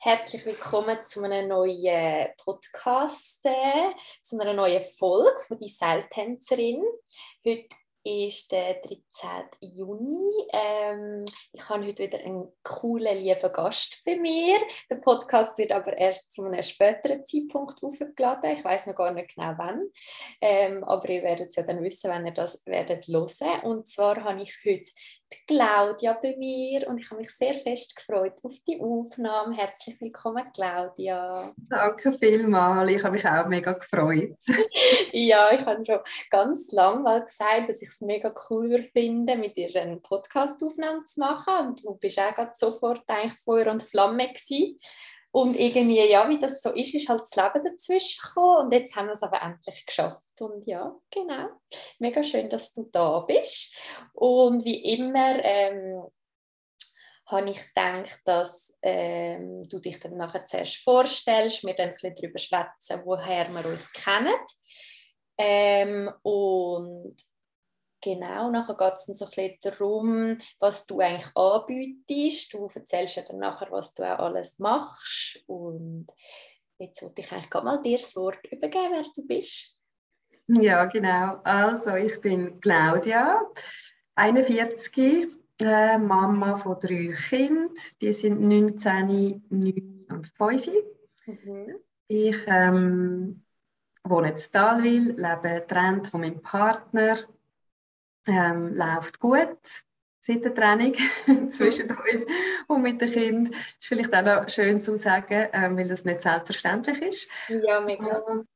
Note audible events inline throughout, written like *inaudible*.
Herzlich willkommen zu einem neuen Podcast, äh, zu einer neuen Folge von die Seiltänzerin. Heute ist der 13. Juni. Ähm, ich habe heute wieder einen coolen, lieben Gast bei mir. Der Podcast wird aber erst zu einem späteren Zeitpunkt aufgeladen. Ich weiß noch gar nicht genau wann. Ähm, aber ihr werdet es ja dann wissen, wenn ihr das werdet hören. Und zwar habe ich heute die Claudia bei mir und ich habe mich sehr fest gefreut auf die Aufnahme. Herzlich willkommen, Claudia. Danke vielmals, ich habe mich auch mega gefreut. *laughs* ja, ich habe schon ganz lange mal gesagt, dass ich es mega cool finde, mit dir eine Podcast-Aufnahme zu machen und du bist auch gerade sofort eigentlich Feuer und Flamme gewesen. Und irgendwie, ja, wie das so ist, ist halt das Leben dazwischen gekommen. Und jetzt haben wir es aber endlich geschafft. Und ja, genau. Mega schön, dass du da bist. Und wie immer ähm, habe ich gedacht, dass ähm, du dich dann nachher zuerst vorstellst, wir dann ein bisschen darüber schwätzen, woher wir uns kennen. Ähm, und Genau, nachher geht es dann so ein bisschen darum, was du eigentlich anbietest. Du erzählst ja dann nachher, was du auch alles machst. Und jetzt wollte ich eigentlich mal dir das Wort übergeben, wer du bist. Ja, genau. Also, ich bin Claudia, 41, äh, Mama von drei Kindern. Die sind 19, 9 und 5. Mhm. Ich ähm, wohne in Talwil, lebe getrennt von meinem Partner ähm, läuft gut seit der Training *laughs* zwischen uns und mit den Kindern. Das ist vielleicht auch noch schön zu sagen, ähm, weil das nicht selbstverständlich ist. Ja, mega. Und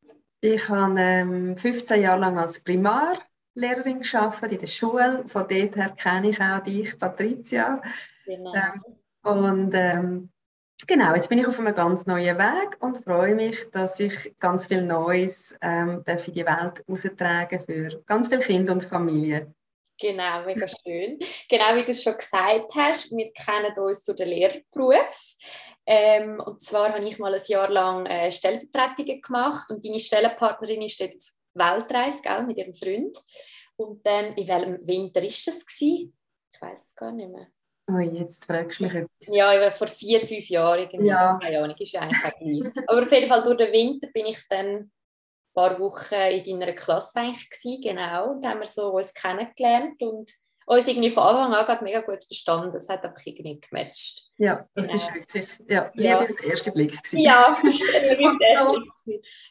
ich habe ähm, 15 Jahre lang als Primarlehrerin gearbeitet in der Schule. Von dort her kenne ich auch dich, Patricia. Genau. Ähm, und ähm, genau, jetzt bin ich auf einem ganz neuen Weg und freue mich, dass ich ganz viel Neues ähm, in die Welt austragen für ganz viele Kinder und Familien. Genau, mega schön. Genau wie du es schon gesagt hast, wir kennen uns durch den Lehrberuf. Ähm, und zwar habe ich mal ein Jahr lang äh, Stellvertretungen gemacht und deine Stellenpartnerin ist dort auf Weltreise gell, mit ihrem Freund. Und dann, in welchem Winter ist es? Gewesen? Ich weiß es gar nicht mehr. Oh, jetzt fragst du mich etwas. Ja, vor vier, fünf Jahren. Irgendwie. Ja. Keine Ahnung, ist ja eigentlich auch. Aber auf jeden Fall durch den Winter bin ich dann paar Wochen in deiner Klasse eigentlich gewesen, genau. Und haben wir so uns kennengelernt und uns irgendwie von Anfang an mega gut verstanden. Das hat einfach irgendwie gematcht. Ja, das genau. ist wirklich, ja, Liebe ja. auf den ersten Blick gewesen. Ja, *laughs* das ist so,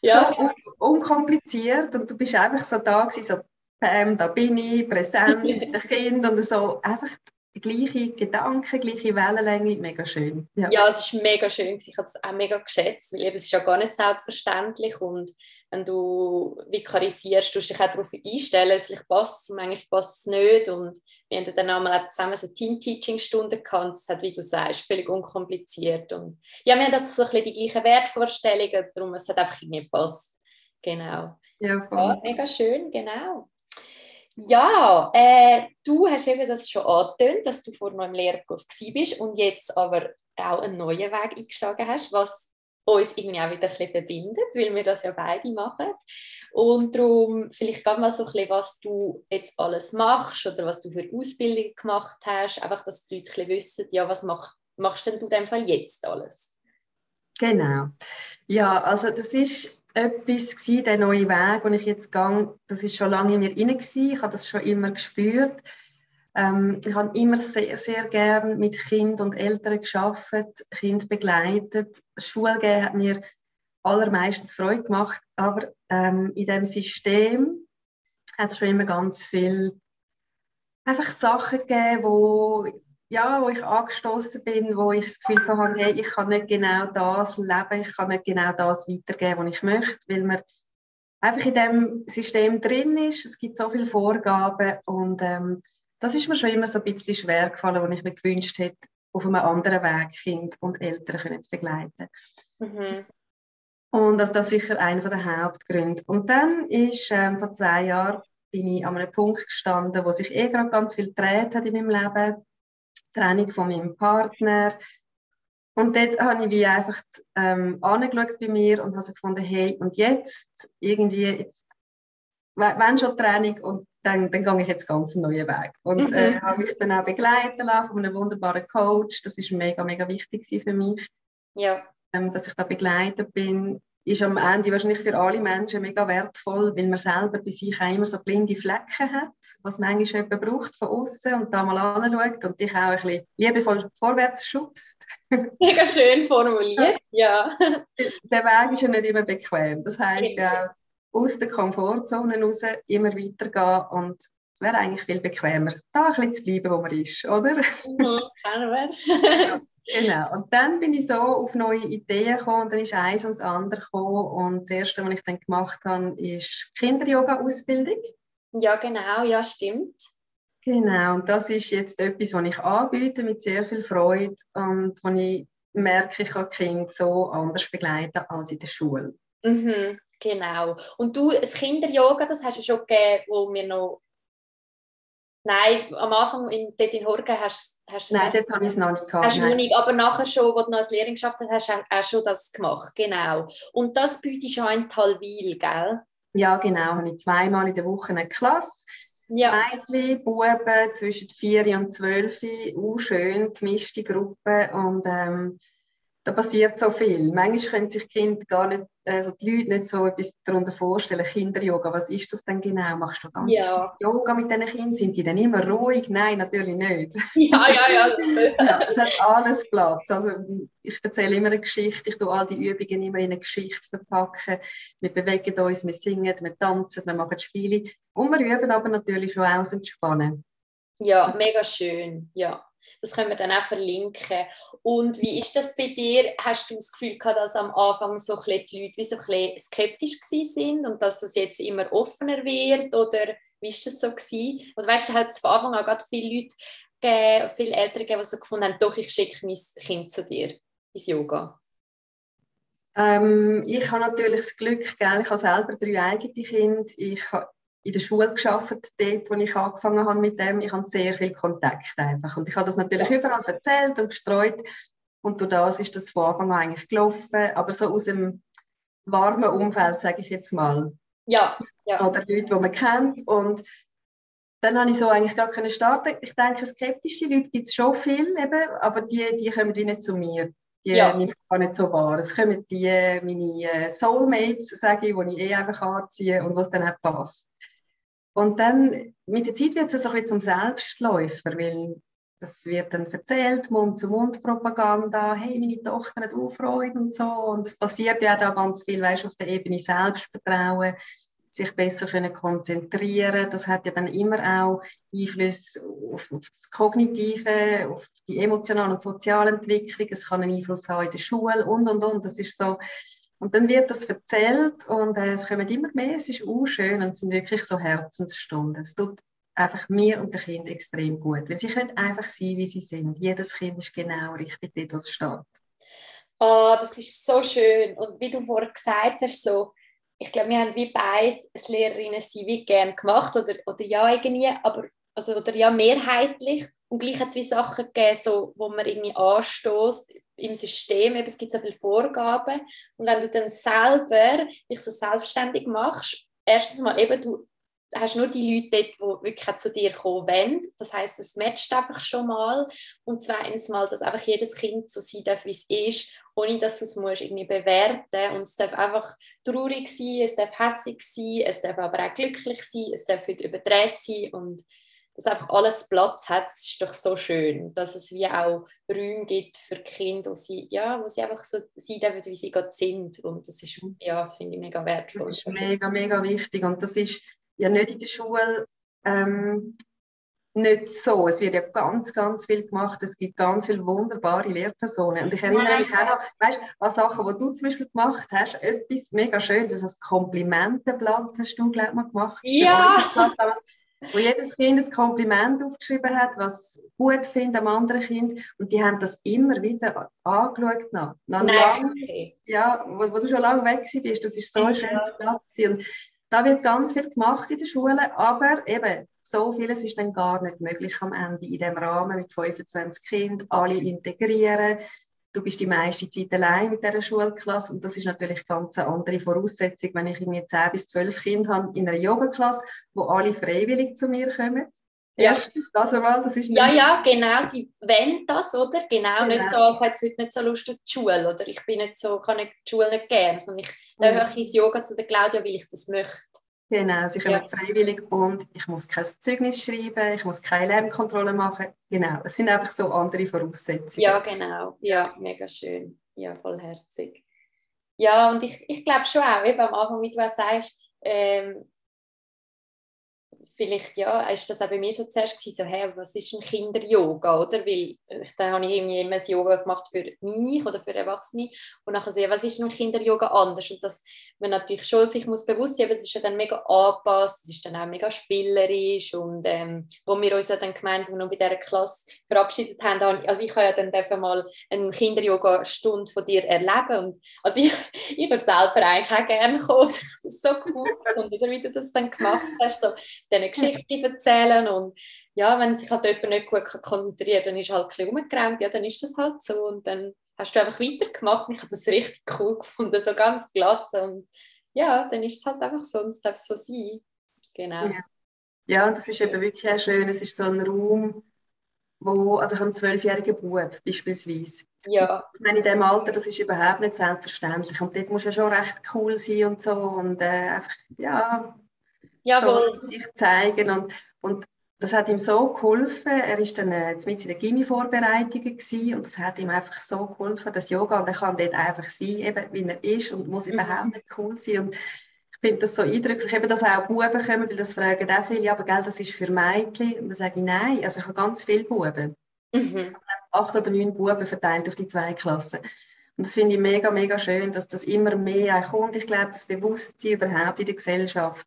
ja. so un unkompliziert und du bist einfach so da gewesen, so, da bin ich, präsent mit den Kindern und so, einfach gleiche Gedanken, gleiche Wellenlänge, mega schön. Ja. ja, es ist mega schön, ich habe es auch mega geschätzt, weil es ist ja gar nicht selbstverständlich und wenn du vikarisierst, tust du dich auch darauf einstellen, vielleicht passt es, manchmal passt es nicht und wir haben dann einmal zusammen so Team-Teaching-Stunden gehabt es hat, wie du sagst, völlig unkompliziert und ja, wir haben jetzt so ein bisschen die gleichen Wertvorstellungen, darum es hat einfach nicht gepasst. Genau. Ja, voll. ja, mega schön, genau. Ja, äh, du hast eben das schon angetönt, dass du vor noch im Lehrberuf bist und jetzt aber auch einen neuen Weg eingeschlagen hast, was uns irgendwie auch wieder ein bisschen verbindet, weil wir das ja beide machen. Und darum vielleicht gerade mal so ein bisschen, was du jetzt alles machst oder was du für Ausbildung gemacht hast, einfach, dass die Leute ein bisschen wissen, ja, was mach, machst denn du in dem Fall jetzt alles? Genau. Ja, also das ist etwas gewesen, der neue Weg, den ich jetzt gehe, das ist schon lange in mir inne Ich habe das schon immer gespürt. Ähm, ich habe immer sehr, sehr gern mit Kind und Eltern geschafft, Kind begleitet. Schule hat mir allermeistens Freude gemacht, aber ähm, in dem System hat es schon immer ganz viel einfach Sachen gegeben, wo ja, wo ich angestoßen bin, wo ich das Gefühl hatte, hey, ich kann nicht genau das leben, ich kann nicht genau das weitergeben, was ich möchte, weil man einfach in dem System drin ist. Es gibt so viele Vorgaben und ähm, das ist mir schon immer so ein bisschen schwer gefallen, wo ich mir gewünscht hätte, auf einem anderen Weg Kind und Eltern können zu begleiten. Mhm. Und das, das ist sicher einer der Hauptgründe. Und dann ist ähm, vor zwei Jahren bin ich an einem Punkt gestanden, wo sich eh gerade ganz viel gedreht hat in meinem Leben Trennung von meinem Partner. Und dort habe ich wie einfach ähm, angeschaut bei mir und habe gefunden, hey, und jetzt irgendwie, jetzt, wenn schon Training und dann, dann gehe ich jetzt ganz einen neuen Weg. Und mhm. äh, habe mich dann auch begleiten lassen von einem wunderbaren Coach. Das ist mega, mega wichtig für mich. Ja. Ähm, dass ich da begleitet bin, ist am Ende wahrscheinlich für alle Menschen mega wertvoll, weil man selber bei sich auch immer so blinde Flecken hat, was manchmal jemand braucht von außen und da mal anschaut und dich auch ein bisschen liebevoll vorwärts schubst. *laughs* Mega schön formuliert, ja. *laughs* Der Weg ist ja nicht immer bequem. Das heisst ja, aus der Komfortzone raus immer weitergehen und es wäre eigentlich viel bequemer, da ein bisschen zu bleiben, wo man ist, oder? Mhm, *laughs* kennen wir. Genau. Und dann bin ich so auf neue Ideen gekommen und dann ist eins und das andere gekommen. Und das Erste, was ich dann gemacht habe, ist Kinder-Yoga-Ausbildung. Ja, genau, ja, stimmt. Genau, und das ist jetzt etwas, was ich anbiete mit sehr viel Freude und wo ich merke, ich kann Kinder so anders begleiten als in der Schule. Mhm, genau. Und du, das Kinder-Yoga, das hast du schon gegeben, wo wir noch Nein, am Anfang in, dort in Horgen hast, du Nein, dort habe ich es noch nicht gehabt. Hast du nicht, aber nachher schon, als du noch als Lehrerin geschafft hast, hast du auch schon das gemacht, genau. Und das bietest du auch in Talwil, gell? Ja, genau. Habe ich zweimal in der Woche eine Klasse. Ja. Mädchen, Buben zwischen 4 und 12, auch schön, gemischte Gruppen und ähm, da passiert so viel. Manchmal können sich die Kinder gar nicht, also die Leute nicht so etwas darunter vorstellen. Kinder-Yoga, was ist das denn genau? Machst du ganz ja. Yoga mit diesen Kindern? Sind die dann immer ruhig? Nein, natürlich nicht. *laughs* Ja, ja, ja. *laughs* ja es hat alles Platz. Also ich erzähle immer eine Geschichte, ich tue all die Übungen immer in eine Geschichte verpacken. Wir bewegen uns, wir singen, wir tanzen, wir machen Spiele. Und wir üben aber natürlich schon aus Entspannen. Ja, mega schön, ja. Das können wir dann auch verlinken. Und wie ist das bei dir? Hast du das Gefühl gehabt, dass am Anfang so die Leute wie so ein skeptisch sind und dass es jetzt immer offener wird? Oder wie ist das so gewesen? Und weißt du, hat es von Anfang an gerade viele Leute gegeben, viele Eltern gegeben, die so gefunden haben, doch, ich schicke mein Kind zu dir ins Yoga? Ähm, ich habe natürlich das Glück, gell? ich habe selber drei eigene Kinder. Ich habe in der Schule geschafft, dort, wo ich angefangen habe mit dem. Ich habe sehr viel Kontakt einfach. Und ich habe das natürlich überall erzählt und gestreut. Und durch das ist das von Anfang an eigentlich gelaufen. Aber so aus dem warmen Umfeld, sage ich jetzt mal. Ja. ja. Oder Leute, die man kennt. Und dann habe ich so eigentlich gar können starten. Ich denke, skeptische Leute gibt es schon viel, eben, aber die, die kommen wie nicht zu mir. Die ja. nehme ich gar nicht so wahr. Es kommen die, meine äh, Soulmates, sage ich, die ich eh einfach anziehe und was dann auch passt. Und dann mit der Zeit wird es so ein bisschen zum Selbstläufer, weil das wird dann erzählt, Mund-zu-Mund-Propaganda, hey, meine Tochter hat auch Freude und so. Und es passiert ja da ganz viel, weißt, auf der Ebene Selbstvertrauen, sich besser können konzentrieren. Das hat ja dann immer auch Einfluss auf, auf das Kognitive, auf die emotionale und soziale Entwicklung. Es kann einen Einfluss haben in der Schule und, und, und. Das ist so, und dann wird das erzählt und äh, es kommen immer mehr, es ist auch schön und es sind wirklich so Herzensstunden. Es tut einfach mir und den Kindern extrem gut, weil sie können einfach sein, wie sie sind. Jedes Kind ist genau richtig wo es steht. Oh, das ist so schön. Und wie du vorher gesagt hast, so, ich glaube, wir haben wie beide als Lehrerinnen sie wie gerne gemacht oder, oder ja irgendwie, aber also, oder ja mehrheitlich. Und gleich hat es wie Sachen gegeben, so, wo man irgendwie anstößt im System, eben, es gibt so viele Vorgaben. Und wenn du dann selber dich so selbstständig machst, erstens mal eben, du hast nur die Leute dort, die wirklich zu dir kommen wollen. Das heißt, es matcht einfach schon mal. Und zweitens mal, dass einfach jedes Kind so sein darf, wie es ist, ohne dass du es musst irgendwie bewerten Und es darf einfach traurig sein, es darf hässlich sein, es darf aber auch glücklich sein, es darf überdreht sein. Und dass einfach alles Platz hat, das ist doch so schön, dass es wie auch Räume gibt für Kinder, wo sie, ja, wo sie einfach so sein dürfen, wie sie gerade sind und das ist, ja, das finde ich mega wertvoll. Das ist mega, mega wichtig und das ist ja nicht in der Schule ähm, nicht so. Es wird ja ganz, ganz viel gemacht. Es gibt ganz viele wunderbare Lehrpersonen. Und ich erinnere mich auch noch, weißt du, an Sachen, die du zum Beispiel gemacht hast, etwas mega Schönes, also das Komplimentenblatt hast du, glaube ich, mal gemacht. Ja wo jedes Kind ein Kompliment aufgeschrieben hat, was gut findet am anderen Kind. Und die haben das immer wieder angeschaut. Noch. Noch lang, ja, wo, wo, du schon lange weg bist. Das ist so ein schönes Platz. Und da wird ganz viel gemacht in der Schule, aber eben, so vieles ist dann gar nicht möglich am Ende in dem Rahmen mit 25 Kindern, alle integrieren du bist die meiste Zeit allein mit dieser Schulklasse und das ist natürlich ganz eine andere Voraussetzung, wenn ich irgendwie 10 bis 12 Kinder habe in einer Yoga-Klasse, wo alle freiwillig zu mir kommen. Erstens das einmal, das ist nicht... Ja, ja, genau, sie wollen das, oder? Genau, genau. nicht so, ich habe jetzt heute nicht so Lust auf die Schule, oder ich bin nicht so, kann nicht die Schule nicht gern, sondern ich mhm. höre ins Yoga zu der Claudia, weil ich das möchte. Genau, sie kommen ja. freiwillig und ich muss kein Zeugnis schreiben, ich muss keine Lernkontrolle machen. Genau, es sind einfach so andere Voraussetzungen. Ja, genau. Ja, mega schön. Ja, vollherzig. Ja, und ich, ich glaube schon auch, eben am Anfang, wie du auch sagst, ähm, vielleicht ja, ist das auch bei mir schon zuerst gewesen, so, hey, was ist ein Kinder-Yoga, oder? Weil äh, dann habe ich irgendwie immer ein Yoga gemacht für mich oder für Erwachsene und nachher so, was ist ein Kinder-Yoga anders? Und dass man natürlich schon sich muss bewusst sein, es ist ja dann mega angepasst, es ist dann auch mega spielerisch und ähm, wo wir uns ja dann gemeinsam noch bei dieser Klasse verabschiedet haben, also ich habe ja dann mal eine Kinder-Yoga-Stunde von dir erleben und also ich, *laughs* ich würde selber eigentlich auch gerne kommen, so cool und wieder, wie du das dann gemacht hast, so Geschichte erzählen und ja, wenn sich halt jemand nicht gut konzentriert dann ist halt ein bisschen rumgerannt, ja, dann ist das halt so und dann hast du einfach weitergemacht und ich habe das richtig cool gefunden, so ganz gelassen und ja, dann ist es halt einfach so und es darf so sein. Genau. Ja. ja, und das ist eben wirklich auch schön, es ist so ein Raum, wo, also ich habe einen zwölfjährigen Bub beispielsweise. Ja. Ich meine, in diesem Alter, das ist überhaupt nicht selbstverständlich und dort muss ja schon recht cool sein und so und äh, einfach, ja, Jawohl. sich zeigen und, und das hat ihm so geholfen. Er war dann äh, mit in der Gimmi-Vorbereitungen und das hat ihm einfach so geholfen, das Yoga. Und er kann dort einfach sein, eben, wie er ist und muss mhm. überhaupt nicht cool sein. Und ich finde das so eindrücklich, eben, dass auch Buben kommen, weil das fragen auch viele, ja, aber gell, das ist für Mädchen. Und dann sage ich, nein, also ich habe ganz viele Buben. Mhm. Acht oder neun Buben verteilt auf die zwei Klassen. Und das finde ich mega, mega schön, dass das immer mehr kommt. Ich glaube, das Bewusstsein überhaupt in der Gesellschaft,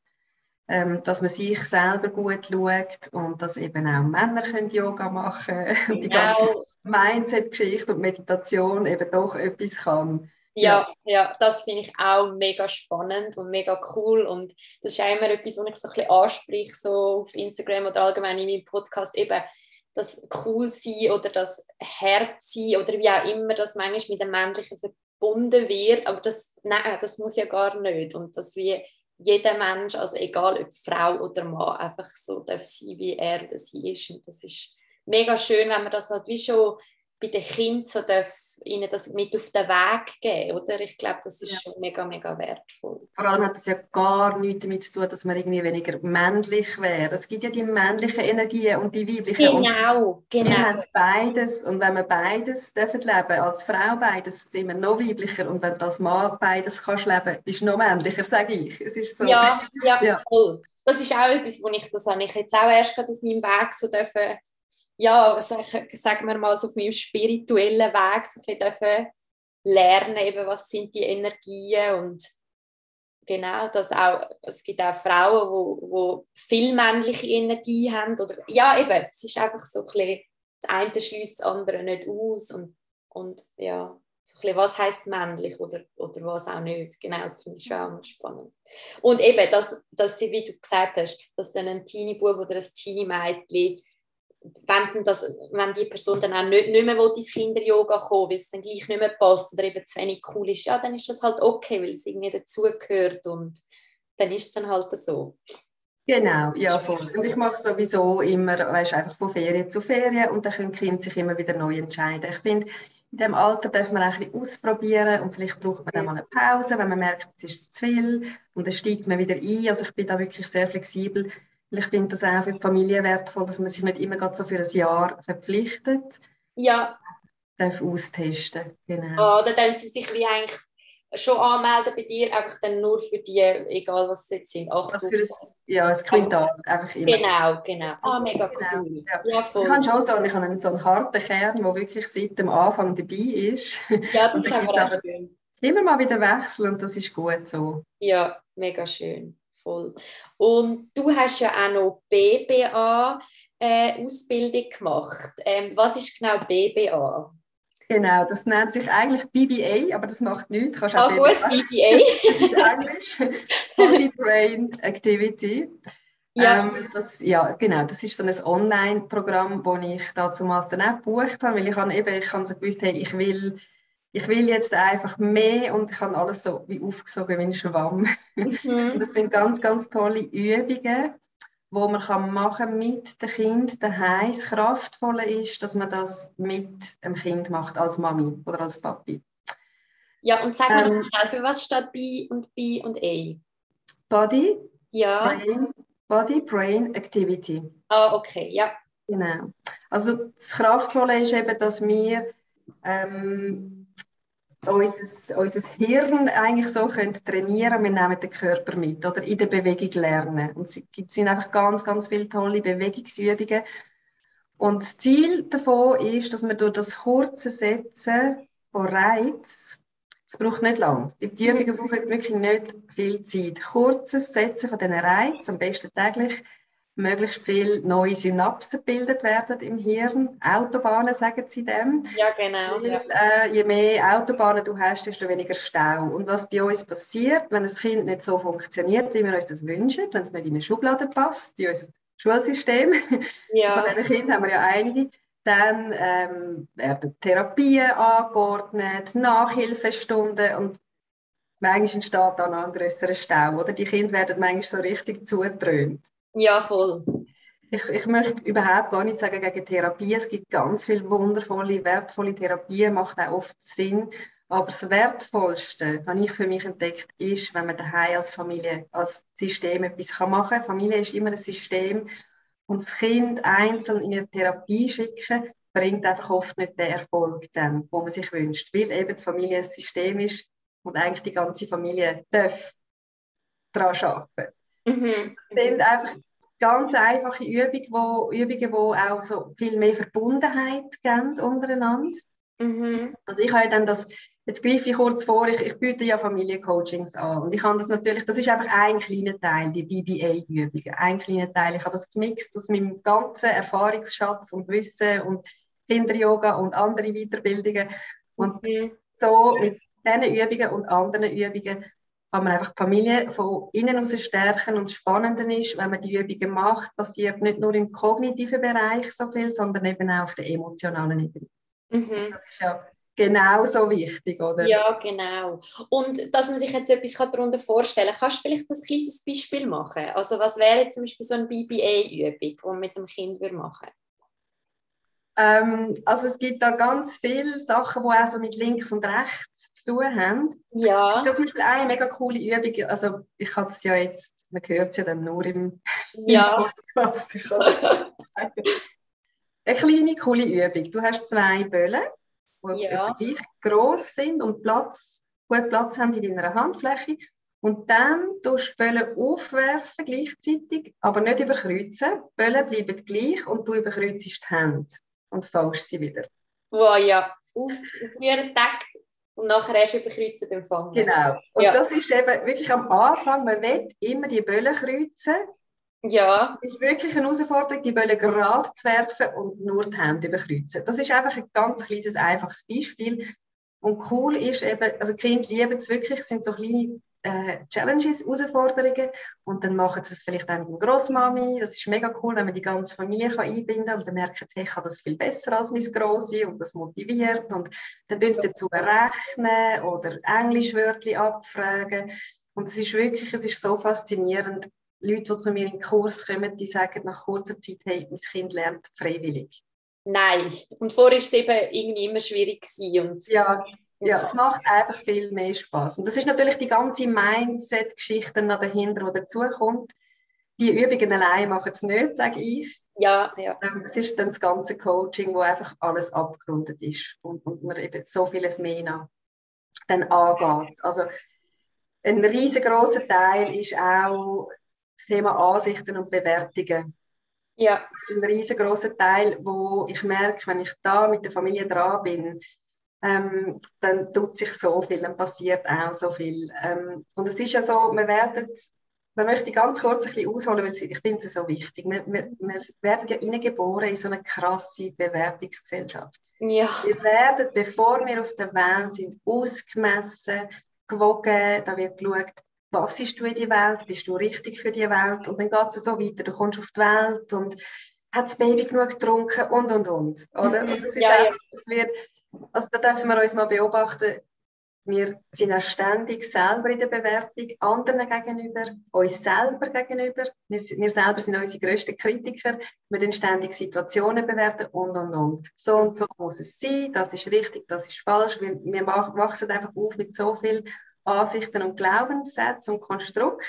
ähm, dass man sich selber gut schaut und dass eben auch Männer können Yoga machen können genau. *laughs* und die ganze Mindset-Geschichte und Meditation eben doch etwas kann. Ja, ja, das finde ich auch mega spannend und mega cool und das ist auch immer etwas, was ich so ein bisschen anspreche, so auf Instagram oder allgemein in meinem Podcast, eben das cool sein oder das Herz sein oder wie auch immer das manchmal mit dem Männlichen verbunden wird, aber das, nein, das muss ja gar nicht und das wie jeder Mensch, also egal ob Frau oder Mann, einfach so darf sein, wie er oder sie ist. Und das ist mega schön, wenn man das halt wie schon bei den Kindern so darf, ihnen das mit auf den Weg geben, oder? Ich glaube, das ist ja. schon mega, mega wertvoll. Vor allem hat das ja gar nichts damit zu tun, dass man irgendwie weniger männlich wäre. Es gibt ja die männlichen Energien und die weiblichen. Genau, und genau. Wir haben beides und wenn wir beides dürfen leben, als Frau beides, sind wir noch weiblicher und wenn das Mann beides kannst leben, bist du noch männlicher, sage ich. Es ist so. Ja, ja, ja. voll. Das ist auch etwas, wo ich, das habe ich jetzt auch erst gerade auf meinem Weg so dürfen ja, sagen wir mal, so auf meinem spirituellen Weg so ein bisschen lernen, eben, was sind die Energien und genau, dass auch, es gibt auch Frauen, wo, wo viel männliche Energie haben oder ja, eben, es ist einfach so ein bisschen, das eine schließt das andere nicht aus und, und ja, so bisschen, was heißt männlich oder, oder was auch nicht, genau, das finde ich schon auch spannend. Und eben, dass, dass sie, wie du gesagt hast, dass dann ein Teenie-Bub oder ein Teenie-Mädchen wenn, das, wenn die Person dann auch nicht, nicht mehr ins Kinder-Yoga kommen weil es dann gleich nicht mehr passt oder eben zu wenig cool ist, ja, dann ist das halt okay, weil es irgendwie dazugehört und dann ist es dann halt so. Genau, ja voll. Und ich mache sowieso immer, weißt, einfach von Ferien zu Ferien und dann können die Kinder sich immer wieder neu entscheiden. Ich finde, in diesem Alter darf man ein bisschen ausprobieren und vielleicht braucht man dann mal eine Pause, wenn man merkt, es ist zu viel und dann steigt man wieder ein. Also ich bin da wirklich sehr flexibel ich finde das auch für die Familie wertvoll, dass man sich nicht immer so für ein Jahr verpflichtet. Ja. Darf austesten. Genau. Oder dann sie sich wie eigentlich schon anmelden bei dir, einfach dann nur für die, egal was sie jetzt sind, acht also für ein, Ja, ein Quintal, einfach immer. Genau, genau. Ah, mega genau. cool. Ja. Ja, ich habe schon so, ich habe so einen harten Kern, der wirklich seit dem Anfang dabei ist. Ja, das ist aber schön. Immer mal wieder wechseln und das ist gut so. Ja, mega schön voll. Und du hast ja auch noch BBA-Ausbildung äh, gemacht. Ähm, was ist genau BBA? Genau, das nennt sich eigentlich BBA, aber das macht nichts. Kannst auch ah, gut, BBA. *laughs* das ist Englisch. Body Brain Activity. Ja. Ähm, das, ja, genau, das ist so ein Online-Programm, das ich damals dann auch gebucht habe, weil ich habe eben, ich habe so gewusst, hey, ich will ich will jetzt einfach mehr und ich habe alles so wie aufgesogen wie ein Schwamm. Mhm. Und das sind ganz, ganz tolle Übungen, wo man kann machen mit dem Kind daheim. Das Kraftvolle ist, dass man das mit dem Kind macht, als Mami oder als Papi. Ja, und sag mir ähm, für was steht B und B und A? Body, ja. Brain, Body, Brain, Activity. Ah, okay, ja. Genau. Also das Kraftvolle ist eben, dass wir ähm, unser, unser Hirn eigentlich so können trainieren Wir nehmen den Körper mit oder in der Bewegung lernen. Und es sind einfach ganz, ganz viele tolle Bewegungsübungen. Und das Ziel davon ist, dass wir durch das kurze Setzen von Reiz, es braucht nicht lang, die, die Übungen brauchen wirklich nicht viel Zeit. Kurzes Setzen von diesen Reizen, am besten täglich, möglichst viele neue Synapsen gebildet werden im Hirn. Autobahnen sagen sie dem. Ja, genau. Weil, ja. Äh, je mehr Autobahnen du hast, desto weniger Stau. Und was bei uns passiert, wenn ein Kind nicht so funktioniert, wie wir uns das wünschen, wenn es nicht in eine Schublade passt, in unser Schulsystem, *laughs* ja. von diesen Kindern haben wir ja einige, dann ähm, werden Therapien angeordnet, Nachhilfestunden und manchmal entsteht dann ein größerer Stau. Oder? Die Kinder werden manchmal so richtig zugetrönt. Ja, voll. Ich, ich möchte überhaupt gar nicht sagen gegen Therapie. Es gibt ganz viele wundervolle, wertvolle Therapien, macht auch oft Sinn. Aber das Wertvollste, was ich für mich entdeckt, ist, wenn man daheim als Familie, als System etwas machen kann. Familie ist immer ein System. Und das Kind einzeln in eine Therapie schicken, bringt einfach oft nicht den Erfolg, den man sich wünscht. Weil eben die Familie ein System ist und eigentlich die ganze Familie darf daran arbeiten. Mhm. Das sind einfach ganz einfache Übungen, wo, Übungen, die auch so viel mehr Verbundenheit geben untereinander. Mhm. Also ich habe dann das, jetzt greife ich kurz vor, ich, ich biete ja Familiencoachings an und ich habe das natürlich, das ist einfach ein kleiner Teil, die BBA-Übungen, ein kleiner Teil. Ich habe das gemixt aus meinem ganzen Erfahrungsschatz und Wissen und Kinder-Yoga und andere Weiterbildungen und mhm. so mit diesen Übungen und anderen Übungen kann man einfach die Familie von innen aus stärken. Und das Spannende ist, wenn man die Übungen macht, passiert nicht nur im kognitiven Bereich so viel, sondern eben auch auf der emotionalen Ebene. Mhm. Das ist ja genauso wichtig, oder? Ja, genau. Und dass man sich jetzt etwas darunter vorstellen kann, kannst du vielleicht ein kleines Beispiel machen? Also was wäre zum Beispiel so eine BBA-Übung, die man mit dem Kind machen würde? Ähm, also es gibt da ganz viele Sachen, die auch so mit links und rechts zu tun haben. Ja. Es gibt zum Beispiel eine mega coole Übung, also ich habe es ja jetzt, man hört es ja dann nur im, ja. im Podcast. Ich *laughs* eine kleine, coole Übung. Du hast zwei Böllen, die ja. gleich gross sind und Platz, gut Platz haben in deiner Handfläche. Und dann tust du die Böllen aufwerfen gleichzeitig, aber nicht überkreuzen. Die Böllen bleiben gleich und du überkreuzt die Hände und fängst sie wieder. Wow, ja. Auf, auf ihren Tag und nachher erst überkreuzen beim Fangen. Genau. Und ja. das ist eben wirklich am Anfang, man will immer die Böllen kreuzen. Ja. Es ist wirklich eine Herausforderung, die Böllen gerade zu werfen und nur die Hände überkreuzen. Das ist einfach ein ganz kleines, einfaches Beispiel. Und cool ist eben, also Kinder lieben es wirklich, sind so kleine äh, Challenges, Herausforderungen. Und dann machen sie es vielleicht auch mit der Großmami. Das ist mega cool, wenn man die ganze Familie kann einbinden kann. Und dann merken sie, ich kann das viel besser als meine Grosse und das motiviert. Und dann tun sie dazu rechnen oder Englischwörter abfragen. Und es ist wirklich, es ist so faszinierend. Leute, die zu mir in den Kurs kommen, die sagen nach kurzer Zeit, hey, mein Kind lernt freiwillig. Nein, und vorher war es eben irgendwie immer schwierig und ja, ja, es macht einfach viel mehr Spaß. Und das ist natürlich die ganze Mindset-Geschichte dahinter, die dazukommt. Die Übungen allein machen es nicht, sage ich. Ja, ja. Ähm, es ist dann das ganze Coaching, wo einfach alles abgerundet ist und, und man eben so vieles mehr dann angeht. Also ein riesengroßer Teil ist auch das Thema Ansichten und Bewertungen. Ja. Das ist ein riesengroßer Teil, wo ich merke, wenn ich da mit der Familie dran bin, ähm, dann tut sich so viel, dann passiert auch so viel. Ähm, und es ist ja so, wir werden, da möchte ich ganz kurz ein bisschen ausholen, weil ich finde es so wichtig. Wir, wir, wir werden ja hineingeboren in so eine krasse Bewertungsgesellschaft. Ja. Wir werden, bevor wir auf der Welt sind, ausgemessen, gewogen, da wird geschaut, was ist du in die Welt, bist du richtig für die Welt und dann geht es so weiter, du kommst auf die Welt und hat das Baby genug getrunken und und und. Oder? Mhm. Und das ist ja, einfach, das wird also da dürfen wir uns mal beobachten, wir sind auch ständig selber in der Bewertung, anderen gegenüber, uns selber gegenüber. Wir, wir selber sind unsere grössten Kritiker. Wir den ständig Situationen bewerten und, und, und. So und so muss es sein, das ist richtig, das ist falsch. Wir, wir wachsen einfach auf mit so vielen Ansichten und Glaubenssätzen und Konstrukten,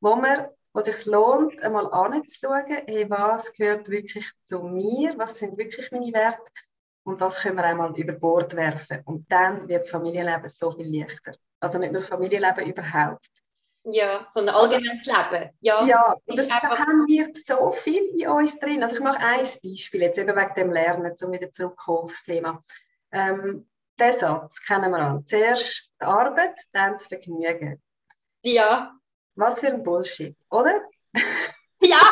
wo man wo sich lohnt, einmal anzuschauen, hey, was gehört wirklich zu mir, was sind wirklich meine Werte und was können wir einmal über Bord werfen. Und dann wird das Familienleben so viel leichter. Also nicht nur das Familienleben überhaupt. Ja, sondern allgemeines Leben. Ja, ja und das, da haben wir so viel in uns drin. Also ich mache ein Beispiel, jetzt eben wegen dem Lernen, um wieder zurückzukommen aufs Thema. Ähm, den Satz kennen wir an. Zuerst die Arbeit, dann das Vergnügen. Ja. Was für ein Bullshit, oder? *laughs* ja,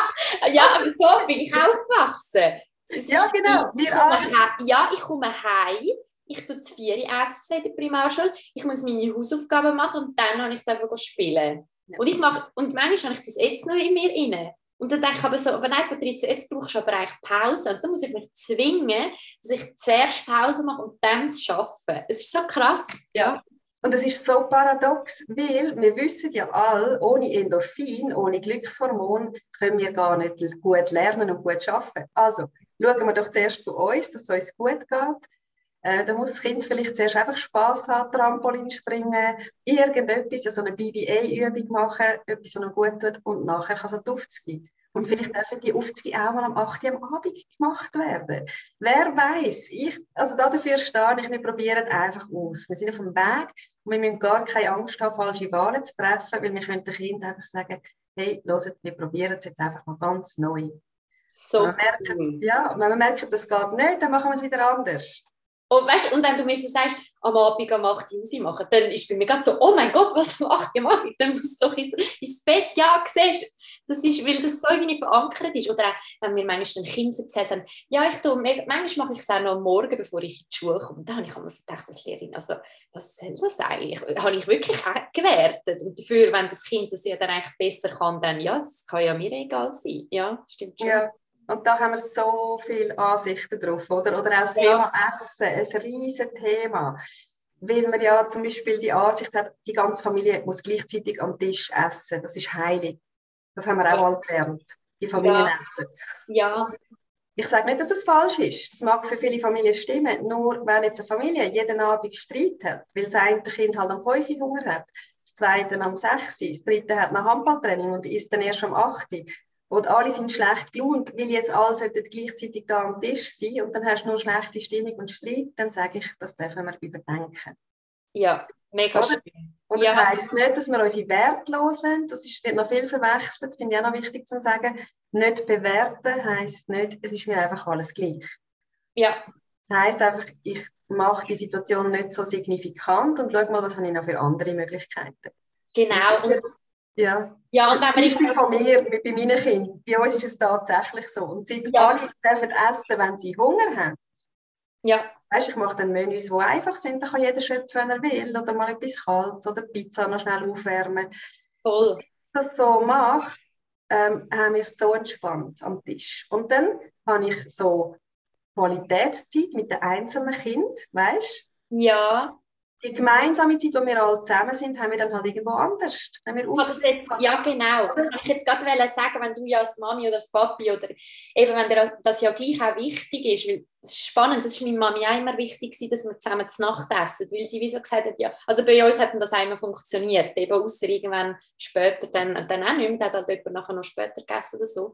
ja, aber so bin ich *laughs* aufgewachsen. Ja, genau. Wir ich ja, ich komme heim, ich tue zu vier essen in der Primarschule, ich muss meine Hausaufgaben machen und dann habe ich einfach spielen. Ja. Und, ich mache, und manchmal habe ich das jetzt noch in mir inne. Und dann denke ich aber so, aber nein, Patrizia, jetzt brauchst du aber eigentlich Pause. Und dann muss ich mich zwingen, dass ich zuerst Pause mache und dann es arbeite. Es ist so krass. Ja. Und es ist so paradox, weil wir wissen ja alle, ohne Endorphin, ohne Glückshormon können wir gar nicht gut lernen und gut arbeiten. Also schauen wir doch zuerst zu uns, dass es uns gut geht. Äh, da muss das Kind vielleicht zuerst einfach Spass haben, Trampolin springen, irgendetwas, so eine BBA-Übung machen, etwas, was ihm gut tut, und nachher kann es an die Aufzüge. Und vielleicht dürfen die Aufzüge auch mal am 8. Uhr am Abend gemacht werden. Wer weiß? Ich, also dafür stehe ich, wir probieren einfach aus. Wir sind auf dem Weg und wir müssen gar keine Angst haben, falsche Wahlen zu treffen, weil wir können den Kindern einfach sagen, hey, hört, wir probieren es jetzt einfach mal ganz neu. So wenn merkt, cool. Ja, wenn wir merken, das geht nicht, dann machen wir es wieder anders. Und, weißt, und wenn du mir so sagst, am Abend um 8 Uhr machen, dann ist bei mir gerade so, oh mein Gott, was *laughs* um 8 Uhr mache ich? Dann muss du doch ins, ins Bett, ja, siehst das ist, weil das so irgendwie verankert ist. Oder auch, wenn mir manchmal ein Kind erzählt, dann, ja, ich tue, manchmal mache ich es auch noch am Morgen, bevor ich in die Schule komme. Da habe ich immer so gedacht, als Lehrerin, also, was soll das eigentlich? Habe ich wirklich gewertet. Und dafür, wenn das Kind das ja dann eigentlich besser kann, dann, ja, das kann ja mir egal sein. Ja, das stimmt schon. Ja. Und da haben wir so viele Ansichten drauf, oder? Oder auch das ja. Thema Essen, ein riesiges Thema. Weil man ja zum Beispiel die Ansicht hat, die ganze Familie muss gleichzeitig am Tisch essen. Das ist heilig. Das haben wir auch alle gelernt. Die Familienessen. Ja. Ich sage nicht, dass das falsch ist. Das mag für viele Familien stimmen. Nur wenn jetzt eine Familie jeden Abend Streit hat, weil das eine Kind halt am 5 Hunger hat, das zweite am 6, das dritte hat nach Handballtraining und isst dann erst am 8 und alle sind schlecht gelaunt, weil jetzt alle gleichzeitig da am Tisch sein und dann hast du nur schlechte Stimmung und Streit, dann sage ich, das dürfen wir überdenken. Ja, mega Oder? schön. Und das ja. heisst nicht, dass wir unsere Werte loslassen, das ist, wird noch viel verwechselt, finde ich auch noch wichtig zu sagen. Nicht bewerten heisst nicht, es ist mir einfach alles gleich. Ja. Das heisst einfach, ich mache die Situation nicht so signifikant und schaue mal, was habe ich noch für andere Möglichkeiten. Genau. Und ja. ja und wenn Beispiel von mir, bei meinen Kindern. Bei uns ist es tatsächlich so. Und seit ja. alle dürfen essen, wenn sie Hunger haben. Ja. Weißt, ich mache dann Menüs, die einfach sind, da kann jeder schöpfen, wenn er will. Oder mal etwas Kaltes oder Pizza noch schnell aufwärmen. Voll. Wenn ich das so mache, ähm, haben wir es so entspannt am Tisch. Und dann habe ich so Qualitätszeit mit den einzelnen Kindern, weißt Ja die gemeinsame Zeit, wo wir alle zusammen sind, haben wir dann halt irgendwo anders. Wenn wir also ja, genau. Das wollte ich jetzt gerade sagen, wenn du ja als Mami oder als Papi oder eben, wenn dir das ja gleich auch wichtig ist, weil es ist spannend, das ist meiner Mami auch immer wichtig dass wir zusammen zu Nacht essen, weil sie wie so gesagt hat, ja, also bei uns hat das einmal funktioniert, eben außer irgendwann später dann, dann auch nicht mehr, da hat halt jemand nachher noch später gegessen oder so.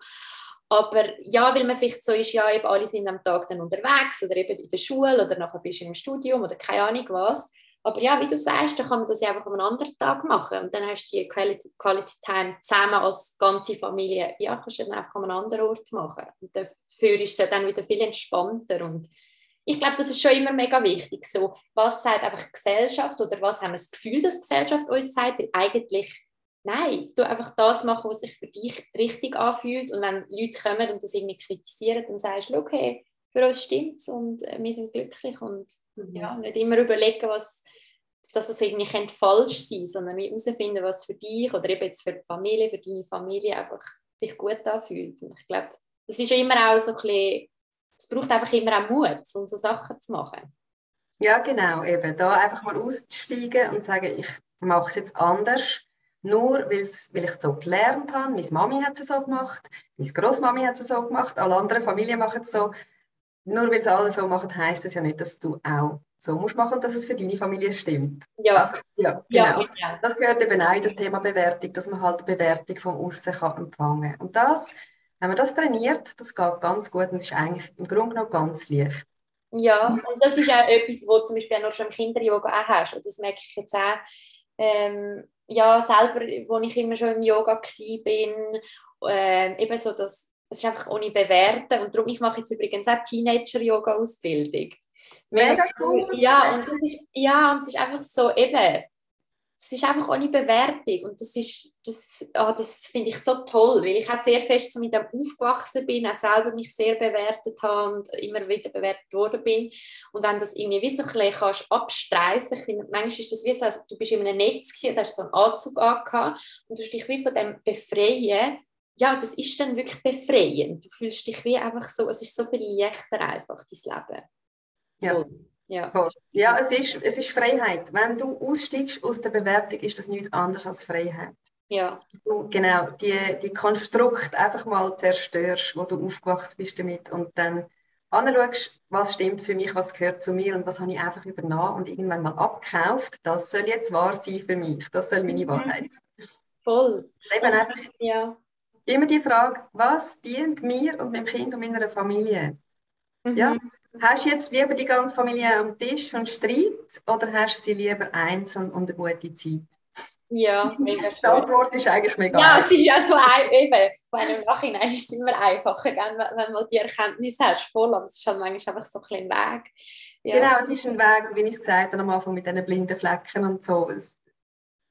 Aber ja, weil man vielleicht so ist, ja, eben alle sind am Tag dann unterwegs oder eben in der Schule oder nachher bist du im Studium oder keine Ahnung was. Aber ja, wie du sagst, dann kann man das ja einfach an einem anderen Tag machen. Und dann hast du die Quality, Quality Time zusammen als ganze Familie. Ja, kannst du dann einfach an einem anderen Ort machen. Und dafür ist es dann wieder viel entspannter. Und ich glaube, das ist schon immer mega wichtig. So, was sagt einfach Gesellschaft oder was haben wir das Gefühl, dass Gesellschaft uns sagt? Weil eigentlich, nein, du einfach das machen, was sich für dich richtig anfühlt. Und wenn Leute kommen und das irgendwie kritisieren, dann sagst du, okay, für uns stimmt es und äh, wir sind glücklich und mhm. ja, nicht immer überlegen, was, dass es irgendwie falsch sein sondern herausfinden, was für dich oder eben jetzt für die Familie, für deine Familie einfach sich gut anfühlt. Und ich glaube, das ist immer auch so ein bisschen, es braucht einfach immer auch Mut, um so Sachen zu machen. Ja, genau, eben. Da einfach mal auszusteigen und sagen, ich mache es jetzt anders, nur weil ich es so gelernt habe. Meine Mami hat es so gemacht, meine Großmami hat es so gemacht, alle anderen Familien machen es so. Nur weil es alle so machen, heisst das ja nicht, dass du auch so musst machen dass es für deine Familie stimmt. Ja, also, ja, genau. ja, genau. Das gehört eben auch in das Thema Bewertung, dass man halt eine Bewertung von außen kann empfangen Und das, wenn man das trainiert, das geht ganz gut und ist eigentlich im Grunde genommen ganz leicht. Ja, und das ist auch etwas, wo zum Beispiel auch schon im Kinder-Yoga auch hast. Und das merke ich jetzt auch. Ähm, ja, selber, wo ich immer schon im Yoga war, äh, eben so, dass es ist einfach ohne Bewerten und darum, ich mache jetzt übrigens auch Teenager-Yoga-Ausbildung. Mega cool. Ja, und, ja, und es ist einfach so, eben, es ist einfach ohne Bewertung und das ist, das, oh, das finde ich so toll, weil ich auch sehr fest so mit dem aufgewachsen bin, auch selber mich sehr bewertet habe und immer wieder bewertet worden bin und wenn das irgendwie wie so ein bisschen kannst abstreifen, ich finde, manchmal ist das wie so, du bist in einem Netz gewesen, und hast so einen Anzug angehabt und du hast dich wie von dem befreien ja, das ist dann wirklich befreiend. Du fühlst dich wie einfach so, es ist so viel leichter einfach, dein Leben. Ja. Ja, ja es, ist, es ist Freiheit. Wenn du aussteigst aus der Bewertung, ist das nichts anderes als Freiheit. Ja. Du genau die, die Konstrukt einfach mal zerstörst, wo du aufgewachsen bist damit und dann anschaust, was stimmt für mich, was gehört zu mir und was habe ich einfach übernommen und irgendwann mal abgekauft. Das soll jetzt wahr sein für mich. Das soll meine mhm. Wahrheit sein. Voll. Eben einfach ja. immer die Frage, was dient mir und meinem Kind und meiner Familie? Mhm. Ja, Hast du jetzt lieber die ganze Familie am Tisch und Streit oder hast du sie lieber einzeln und eine gute Zeit? Ja, mega Die Antwort ist eigentlich mega Ja, es ist ja so eben, meine, im Nachhinein ist es immer einfacher, wenn, wenn man die Erkenntnis hat, voll, aber es ist halt manchmal einfach so ein, ein Weg. Ja. Genau, es ist ein Weg, wie ich es gesagt habe am Anfang mit diesen blinden Flecken und so. Es,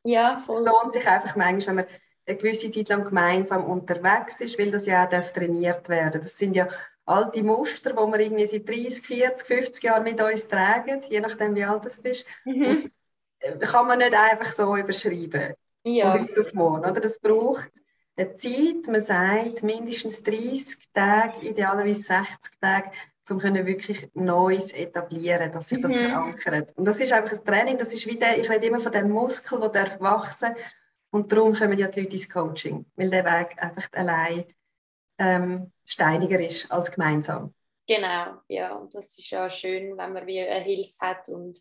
ja, voll. Es lohnt sich einfach manchmal, wenn man eine gewisse Zeit lang gemeinsam unterwegs ist, weil das ja auch trainiert werden Das sind ja alte Muster, die wir irgendwie seit 30, 40, 50 Jahren mit uns tragen, je nachdem wie alt du bist. Mhm. Das kann man nicht einfach so überschreiben. Ja. Von heute auf morgen. Oder? Das braucht eine Zeit, man sagt mindestens 30 Tage, idealerweise 60 Tage, um wirklich Neues etablieren, dass sich das mhm. verankert. Und das ist einfach ein Training, das ist wie der, ich rede immer von dem Muskel, der darf wachsen und darum kommen ja die Leute ins Coaching, weil der Weg einfach allein ähm, steiniger ist als gemeinsam. Genau, ja, und das ist ja schön, wenn man wie eine Hilfe hat und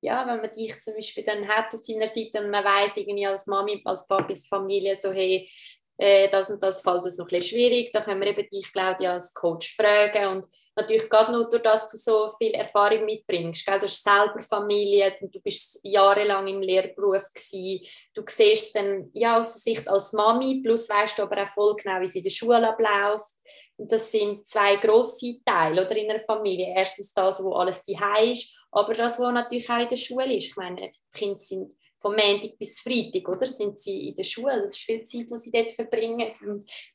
ja, wenn man dich zum Beispiel dann hat auf seiner Seite und man weiß irgendwie als Mami, als Papi, als Familie so, hey, äh, das und das fällt uns noch ein bisschen schwierig, da können wir eben dich, Claudia, als Coach fragen und natürlich gerade nur durch dass du so viel Erfahrung mitbringst. Gell? Du hast selber Familie, du bist jahrelang im Lehrberuf gewesen. Du siehst dann ja aus der Sicht als Mami, plus weißt du aber auch voll genau, wie es in der Schule abläuft. Und das sind zwei grosse Teile oder in einer Familie. Erstens das, wo alles die ist, aber das, was natürlich auch in der Schule ist. Ich meine, die Kinder sind vom Montag bis Freitag, oder? Sind sie in der Schule? Das ist viel Zeit, die sie dort verbringen,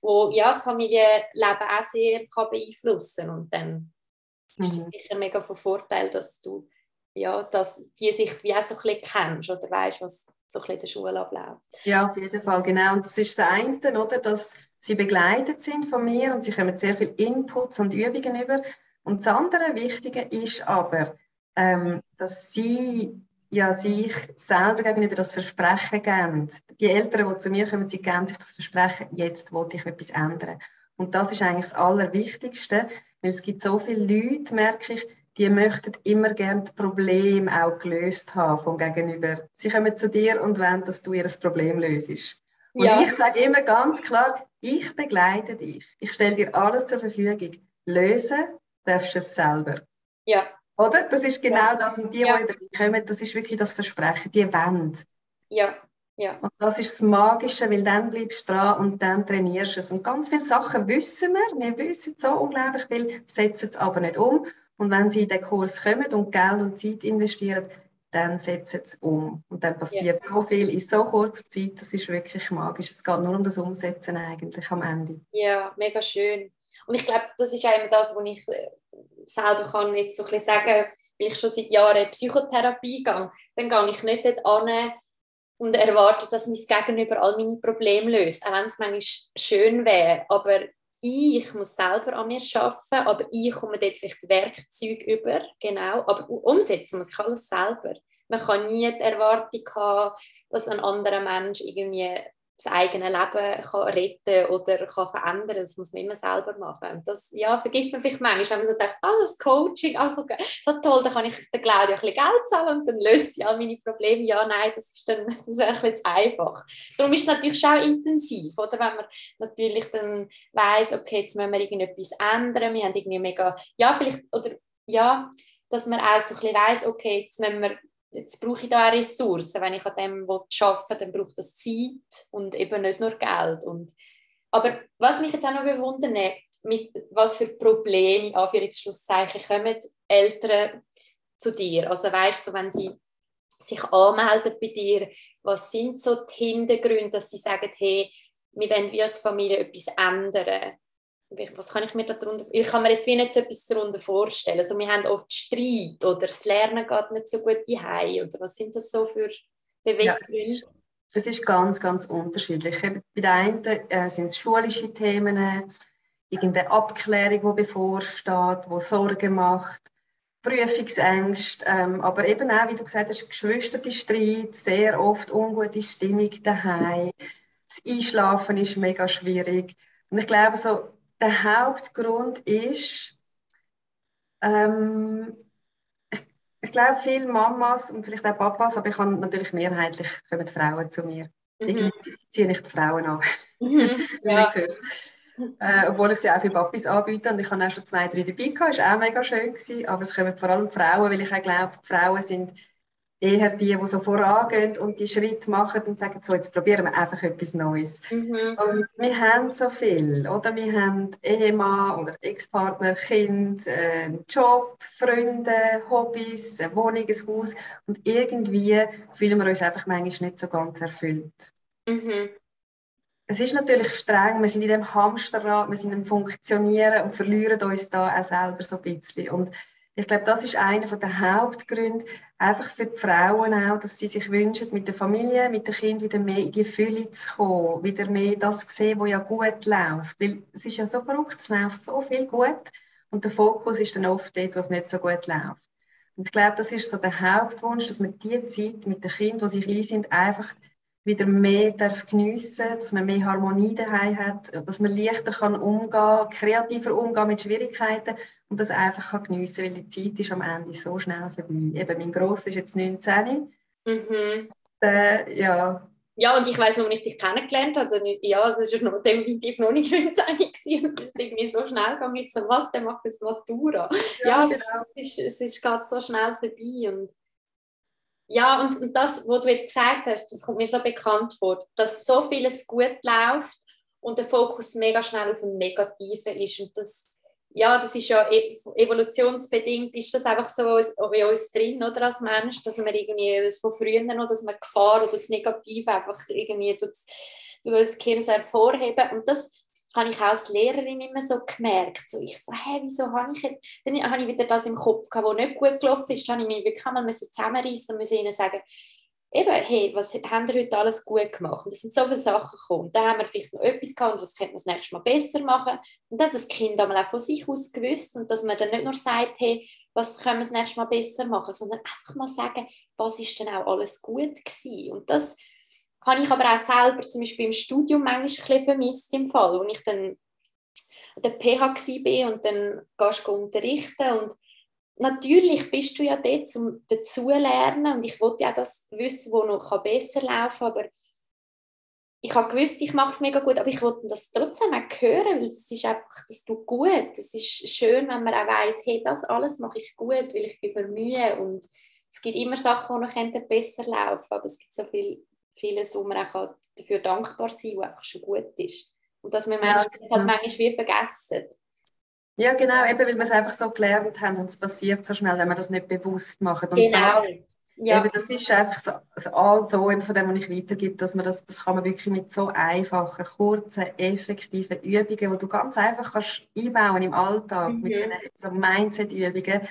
wo ja, das Familienleben auch sehr kann beeinflussen kann. Und dann mhm. ist es mhm. sicher mega von Vorteil, dass du ja, dass die sich wie auch so ein bisschen kennst oder weißt, was so ein bisschen in der Schule abläuft. Ja, auf jeden Fall, genau. Und das ist der eine, oder, dass sie begleitet sind von mir und sie kommen sehr viel Inputs und Übungen über. Und das andere Wichtige ist aber, ähm, dass sie ja, sich selber gegenüber das Versprechen geben. Die Eltern, die zu mir kommen, sie geben sich das Versprechen, jetzt wollte ich etwas ändern. Und das ist eigentlich das Allerwichtigste, weil es gibt so viele Leute, merke ich, die möchten immer gerne das Problem auch gelöst haben vom Gegenüber. Sie kommen zu dir und wollen, dass du ihr Problem löst. Und ja. ich sage immer ganz klar, ich begleite dich. Ich stelle dir alles zur Verfügung. Lösen darfst du es selber. Ja. Oder? Das ist genau ja. das. Und die, ja. die über kommen, das ist wirklich das Versprechen, die wollen. Ja. Ja. Und das ist das Magische, weil dann bleibst du dran und dann trainierst du es. Und ganz viele Sachen wissen wir. Wir wissen so unglaublich viel, setzen es aber nicht um. Und wenn sie in den Kurs kommen und Geld und Zeit investieren, dann sie es um. Und dann passiert ja. so viel in so kurzer Zeit, das ist wirklich magisch. Es geht nur um das Umsetzen eigentlich am Ende. Ja, mega schön. Und ich glaube, das ist auch das, was ich äh, selber kann jetzt so ein sagen, weil ich schon seit Jahren Psychotherapie gehe, dann gehe ich nicht dort an und erwarte, dass mein Gegenüber all meine Probleme löst, auch wenn es manchmal schön wäre, aber ich muss selber an mir arbeiten, aber ich komme dort vielleicht Werkzeuge über, genau, aber umsetzen muss ich alles selber. Man kann nie die Erwartung haben, dass ein anderer Mensch irgendwie das eigene Leben kann retten oder kann verändern Das muss man immer selber machen. Das ja, vergisst man vielleicht manchmal, wenn man so denkt, also das Coaching, also so toll, dann kann ich der Claudia ein bisschen Geld zahlen und dann löst sie all meine Probleme. Ja, nein, das ist dann *laughs* das wäre ein bisschen zu einfach. Darum ist es natürlich schon intensiv, oder? wenn man natürlich dann weiss, okay, jetzt müssen wir irgendetwas ändern, wir haben irgendwie mega, ja, vielleicht, oder ja, dass man auch so ein bisschen weiss, okay, jetzt müssen wir jetzt brauche ich da eine Ressource. Wenn ich an dem arbeiten will, dann braucht das Zeit und eben nicht nur Geld. Und, aber was mich jetzt auch noch wundern mit was für Probleme, Anführungsschlusszeichen, kommen Eltern zu dir? Also weißt du, wenn sie sich anmelden bei dir, was sind so die Hintergründe, dass sie sagen, hey, wir wollen wie als Familie etwas ändern? Was kann ich mir darunter, ich kann mir jetzt wie nicht so etwas darunter vorstellen. Also wir haben oft Streit oder das Lernen geht nicht so gut heim oder was sind das so für Beweggründe? Ja, das ist ganz, ganz unterschiedlich. Bei den einen äh, sind es schulische Themen, irgendeine Abklärung, die bevorsteht, die Sorgen macht, Prüfungsängste, ähm, aber eben auch, wie du gesagt hast, Geschwisterstreit, sehr oft ungute Stimmung daheim. Das Einschlafen ist mega schwierig. Und ich glaube, so der Hauptgrund ist, ähm, ich, ich glaube, viele Mamas und vielleicht auch Papas, aber ich habe natürlich mehrheitlich kommen Frauen zu mir. Mhm. Ich ziehe nicht die Frauen an. Mhm. *laughs* ja. Äh, obwohl ich sie auch für Papis anbiete und ich habe auch schon zwei, drei dabei gehabt, das war auch mega schön gewesen, aber es kommen vor allem Frauen, weil ich auch glaube, Frauen sind eher die, die so vorangehen und die Schritte machen und sagen, so, jetzt probieren wir einfach etwas Neues. Mhm. Und wir haben so viel, oder? Wir haben Ehemann oder Ex-Partner, Kind, äh, Job, Freunde, Hobbys, eine Wohnung, ein Haus und irgendwie fühlen wir uns einfach manchmal nicht so ganz erfüllt. Mhm. Es ist natürlich streng, wir sind in dem Hamsterrad, wir sind im Funktionieren und verlieren uns da auch selber so ein bisschen. Und ich glaube, das ist einer der Hauptgründe, einfach für die Frauen auch, dass sie sich wünschen, mit der Familie, mit den Kindern wieder mehr in die Fülle zu kommen, wieder mehr das zu sehen, was ja gut läuft. Weil es ist ja so verrückt, es läuft so viel gut und der Fokus ist dann oft dort, was nicht so gut läuft. Und ich glaube, das ist so der Hauptwunsch, dass man die Zeit mit den Kindern, die sich ein sind, einfach wieder mehr darf geniessen dass man mehr Harmonie daheim hat, dass man leichter kann umgehen, kreativer umgehen mit Schwierigkeiten und das einfach kann geniessen, weil die Zeit ist am Ende so schnell vorbei. Eben, mein Gross ist jetzt 19. Mhm. Äh, ja. Ja, und ich weiß noch, als ich dich kennengelernt habe, also, ja, es war noch definitiv noch nicht *laughs* 15 gewesen. Es ist irgendwie so schnell gegangen, ich so, was, der macht jetzt Matura. Ja, ja genau. es, ist, es ist gerade so schnell vorbei und ja, und, und das, was du jetzt gesagt hast, das kommt mir so bekannt vor, dass so vieles gut läuft und der Fokus mega schnell auf dem Negativen ist. Und das, ja, das ist ja e-, evolutionsbedingt, ist das einfach so bei uns drin, oder, als Mensch, dass wir irgendwie von früher noch, dass wir Gefahr oder das Negative einfach irgendwie durch das, Kind hervorheben. Und das habe ich auch als Lehrerin immer so gemerkt. So, ich so, hä, wieso habe ich jetzt... Dann habe ich wieder das im Kopf gehabt, was nicht gut gelaufen ist. Dann habe ich mich wirklich zusammenreißen und ihnen sagen, eben, hey, was haben wir heute alles gut gemacht? Und es sind so viele Sachen gekommen. Da haben wir vielleicht noch etwas gehabt und das könnte man das nächste Mal besser machen. Und dann hat das Kind einmal auch von sich aus gewusst und dass man dann nicht nur sagt, hey, was können wir das nächste Mal besser machen, sondern einfach mal sagen, was ist denn auch alles gut gewesen. Und das habe ich aber auch selber zum Beispiel im Studium manchmal ein bisschen vermisst im Fall, wo ich dann an der PH war und dann gehst du unterrichten und natürlich bist du ja dort um dazulernen und ich wollte ja das wissen, was noch besser laufen kann, aber ich habe gewusst, ich mache es mega gut, aber ich wollte das trotzdem auch hören, weil es ist einfach, das tut gut. Es ist schön, wenn man auch weiss, hey, das alles mache ich gut, weil ich über Mühe und es gibt immer Sachen, die noch besser laufen aber es gibt so viel vieles, wo man auch dafür dankbar sein kann, was einfach schon gut ist. Und dass wir ja, genau. halt manchmal wie vergessen. Ja, genau, eben weil wir es einfach so gelernt haben und es passiert so schnell, wenn wir das nicht bewusst machen. Und genau. Da, ja. Eben, das ist einfach so, das A und so, von dem, was ich weitergebe, dass man das, das kann man wirklich mit so einfachen, kurzen, effektiven Übungen, die du ganz einfach kannst einbauen im Alltag, mhm. mit den so Mindset-Übungen,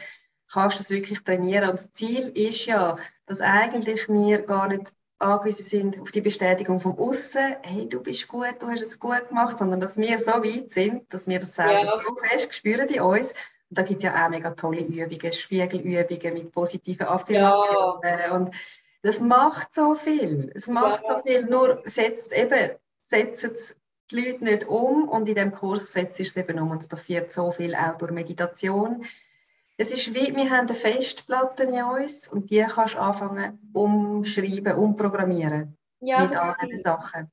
kannst du das wirklich trainieren. Und das Ziel ist ja, dass eigentlich wir gar nicht angewiesen sind auf die Bestätigung vom Aussen, hey, du bist gut, du hast es gut gemacht, sondern dass wir so weit sind, dass wir das selber ja. so fest spüren in uns. Und da gibt es ja auch mega tolle Übungen, Spiegelübungen mit positiven Affirmationen. Ja. Und das macht so viel. Es macht ja. so viel. Nur setzt eben, setzt die Leute nicht um und in dem Kurs setzt es eben um. Und es passiert so viel auch durch Meditation. Es ist wie, wir haben eine Festplatte in uns und die kannst du anfangen umschreiben, umprogrammieren. Ja, mit all diesen Sachen.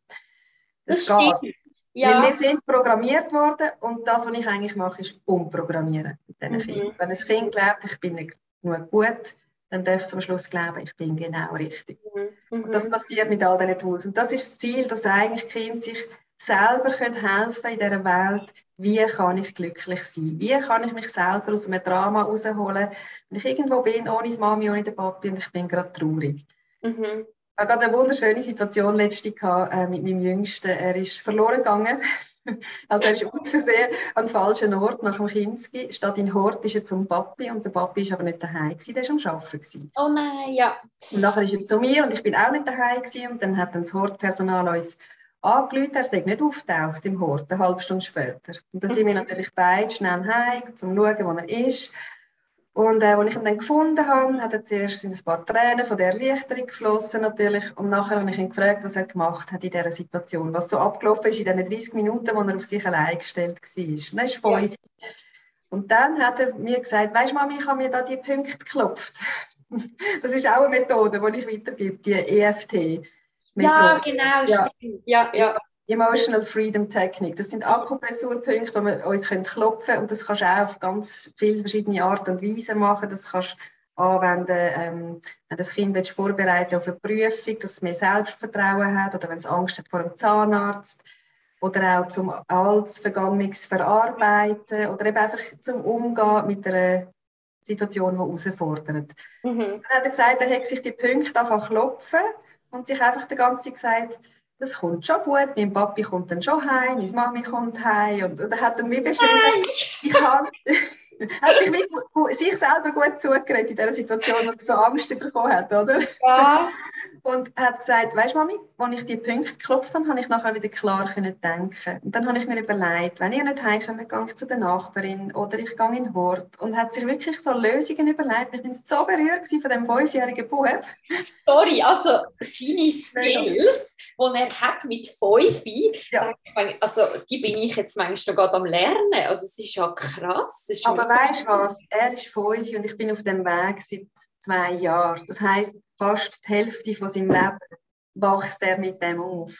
Das, das geht. Ja. Weil wir sind programmiert worden und das, was ich eigentlich mache, ist umprogrammieren mit diesen mhm. Kindern. Wenn ein Kind glaubt, ich bin nicht nur gut, dann darf es am Schluss glauben, ich bin genau richtig. Mhm. Und das passiert mit all diesen Tools. Und das ist das Ziel, dass eigentlich Kinder sich selber können helfen in dieser Welt, wie kann ich glücklich sein? Wie kann ich mich selber aus einem Drama rausholen, wenn ich irgendwo bin, ohne die Mami, ohne den Papi und ich bin gerade traurig. Mhm. Ich hatte eine wunderschöne Situation letzte äh, mit meinem Jüngsten. Er ist verloren gegangen. *laughs* Also er ist aus Versehen an falschen Ort nach dem Kinski. Statt in Hort ist er zum Papi und der Papi war aber nicht daheim gewesen, der war am Arbeiten. Gewesen. Oh nein, ja. Und nachher ist er zu mir und ich bin auch nicht daheim gewesen, und dann hat dann das Hortpersonal uns angerufen, er nicht auftaucht im Hort, eine halbe Stunde später. Und dann sind wir natürlich beide schnell heim, um zu schauen, wo er ist. Und äh, als ich ihn dann gefunden habe, hat er zuerst ein paar Tränen von der Erleichterung geflossen natürlich. Und nachher habe ich ihn gefragt, was er gemacht hat in dieser Situation, was so abgelaufen ist in den 30 Minuten, wo er auf sich allein gestellt war. Und er ist. Ja. Und dann hat er mir gesagt, weißt du, Mami, ich habe mir da die Punkte geklopft. *laughs* das ist auch eine Methode, die ich weitergebe, die EFT. Ja, genau, ja. stimmt. Ja, ja. Emotional Freedom Technik. Das sind Akupressurpunkte, die wir uns klopfen können. Und das kannst du auch auf ganz viele verschiedene Arten und Weisen machen. Das kannst du anwenden, ähm, wenn das Kind willst, vorbereiten auf eine Prüfung, dass es mehr Selbstvertrauen hat oder wenn es Angst hat vor einem Zahnarzt oder auch zum altes Vergangenes verarbeiten oder eben einfach zum Umgehen mit einer Situation, die herausfordert. Mhm. Dann hat er gesagt, er hat sich die Punkte einfach klopfen und sich einfach die ganze Zeit gesagt, das kommt schon gut, mein Papi kommt dann schon heim, meine Mami kommt heim und, und er hat dann wie beschrieben, ich kann, *laughs* hat sich, wie, sich selber gut zugeredet in dieser Situation, wo er so Angst bekommen hat, oder? Ja. Und hat gesagt, weißt du, Mami, als ich die Punkte geklopft habe, habe ich nachher wieder klar können denken. Und dann habe ich mir überlegt, wenn ich nicht heimkomme, gehe ich zu der Nachbarin oder ich gehe in den Hort. Und hat sich wirklich so Lösungen überlegt. Ich bin so berührt von dem fünfjährigen Bub. Sorry, also seine Skills, die er hat mit fünf, ja. also die bin ich jetzt manchmal gerade am Lernen. Also es ist ja krass. Ist Aber weißt du was, er ist fünf und ich bin auf dem Weg seit zwei Jahren. Das heißt fast die Hälfte von seinem Leben wächst er mit dem auf.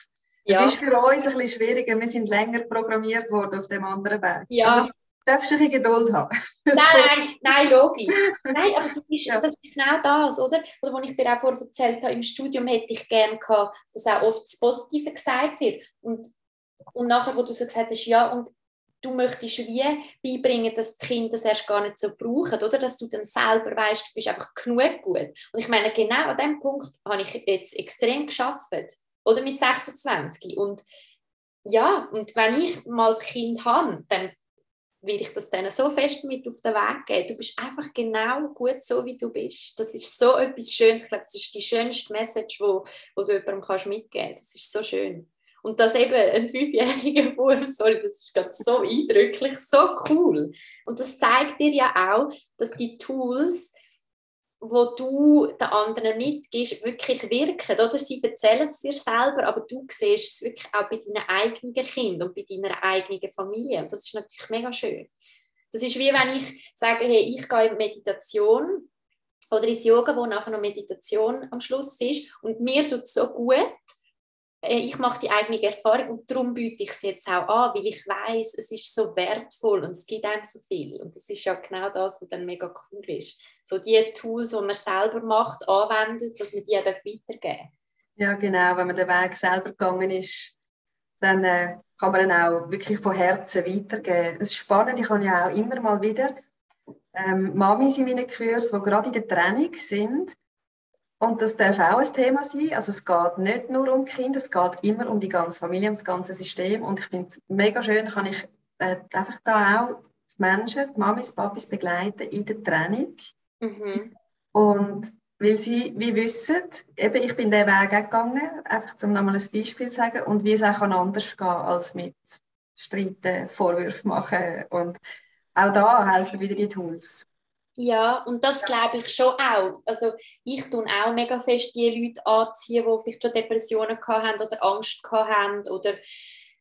Ja. Es ist für uns ein bisschen schwieriger. Wir sind länger programmiert worden auf dem anderen Weg. Ja. Also, darfst du ein Geduld haben. *laughs* Nein, nein, logisch. Nein, aber das ist, ja. das ist genau das, oder? Oder was ich dir auch vorher erzählt habe, im Studium hätte ich gerne gehabt, dass auch oft das Positive gesagt wird. Und, und nachher, wo du so gesagt hast, ja, und du möchtest wie beibringen, dass die Kinder das erst gar nicht so brauchen, oder? Dass du dann selber weißt, du bist einfach genug gut. Und ich meine, genau an dem Punkt habe ich jetzt extrem geschafft, oder mit 26. Und ja, und wenn ich mal ein Kind habe, dann will ich das denen so fest mit auf den Weg geben. Du bist einfach genau gut so, wie du bist. Das ist so etwas Schönes. Ich glaube, das ist die schönste Message, die du jemandem mitgeben kannst. Das ist so schön. Und dass eben ein fünfjähriger *laughs* Bub, sorry, das ist gerade so eindrücklich, so cool. Und das zeigt dir ja auch, dass die Tools, wo du den anderen mitgibst, wirklich wirken. Oder? Sie erzählen es dir selber, aber du siehst es wirklich auch bei deinen eigenen Kindern und bei deiner eigenen Familie. Und das ist natürlich mega schön. Das ist wie wenn ich sage, hey, ich gehe in Meditation oder ins Yoga, wo nachher noch Meditation am Schluss ist und mir tut es so gut, ich mache die eigene Erfahrung und darum biete ich es jetzt auch an, weil ich weiß, es ist so wertvoll und es gibt einem so viel. Und das ist ja genau das, was dann mega cool ist. So die Tools, die man selber macht, anwendet, dass man die auch weitergeben darf. Ja, genau. Wenn man den Weg selber gegangen ist, dann äh, kann man ihn auch wirklich von Herzen weitergeben. Es ist spannend, ich habe ja auch immer mal wieder ähm, Mamis in meinen Kursen, die gerade in der Training sind und das darf auch ein Thema sein. Also es geht nicht nur um Kinder, es geht immer um die ganze Familie, um das ganze System. Und ich finde es mega schön, kann ich äh, einfach da auch die Menschen, die Mamis, Papis begleiten in der Training. Mhm. Und weil sie wie wissen, eben ich bin diesen Weg gegangen, einfach zum nochmal ein Beispiel zu sagen, und wie es auch anders gehen kann, als mit Streiten, Vorwürfe machen und auch da helfen wieder die Tools. Ja, und das glaube ich schon auch. Also ich tue auch mega fest die Leute anziehen, die vielleicht schon Depressionen haben oder Angst haben oder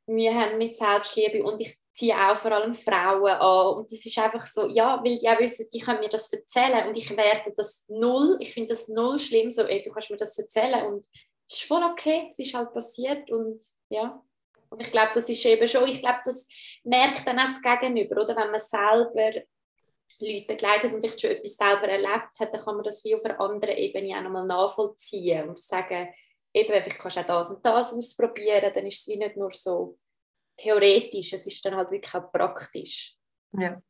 Mühe haben mit Selbstliebe. Und ich ziehe auch vor allem Frauen an. Und das ist einfach so, ja, weil die auch wissen, die können mir das erzählen. Und ich werte das null, ich finde das null schlimm, so, ey, du kannst mir das erzählen. Und es ist voll okay, es ist halt passiert und ja, und ich glaube, das ist eben schon, ich glaube, das merkt dann auch das Gegenüber, oder, wenn man selber Leute begleitet und vielleicht schon etwas selber erlebt hat, dann kann man das wie auf einer anderen Ebene auch nochmal nachvollziehen und sagen, eben, vielleicht kannst du auch das und das ausprobieren, dann ist es wie nicht nur so theoretisch, es ist dann halt wirklich auch praktisch. Ja.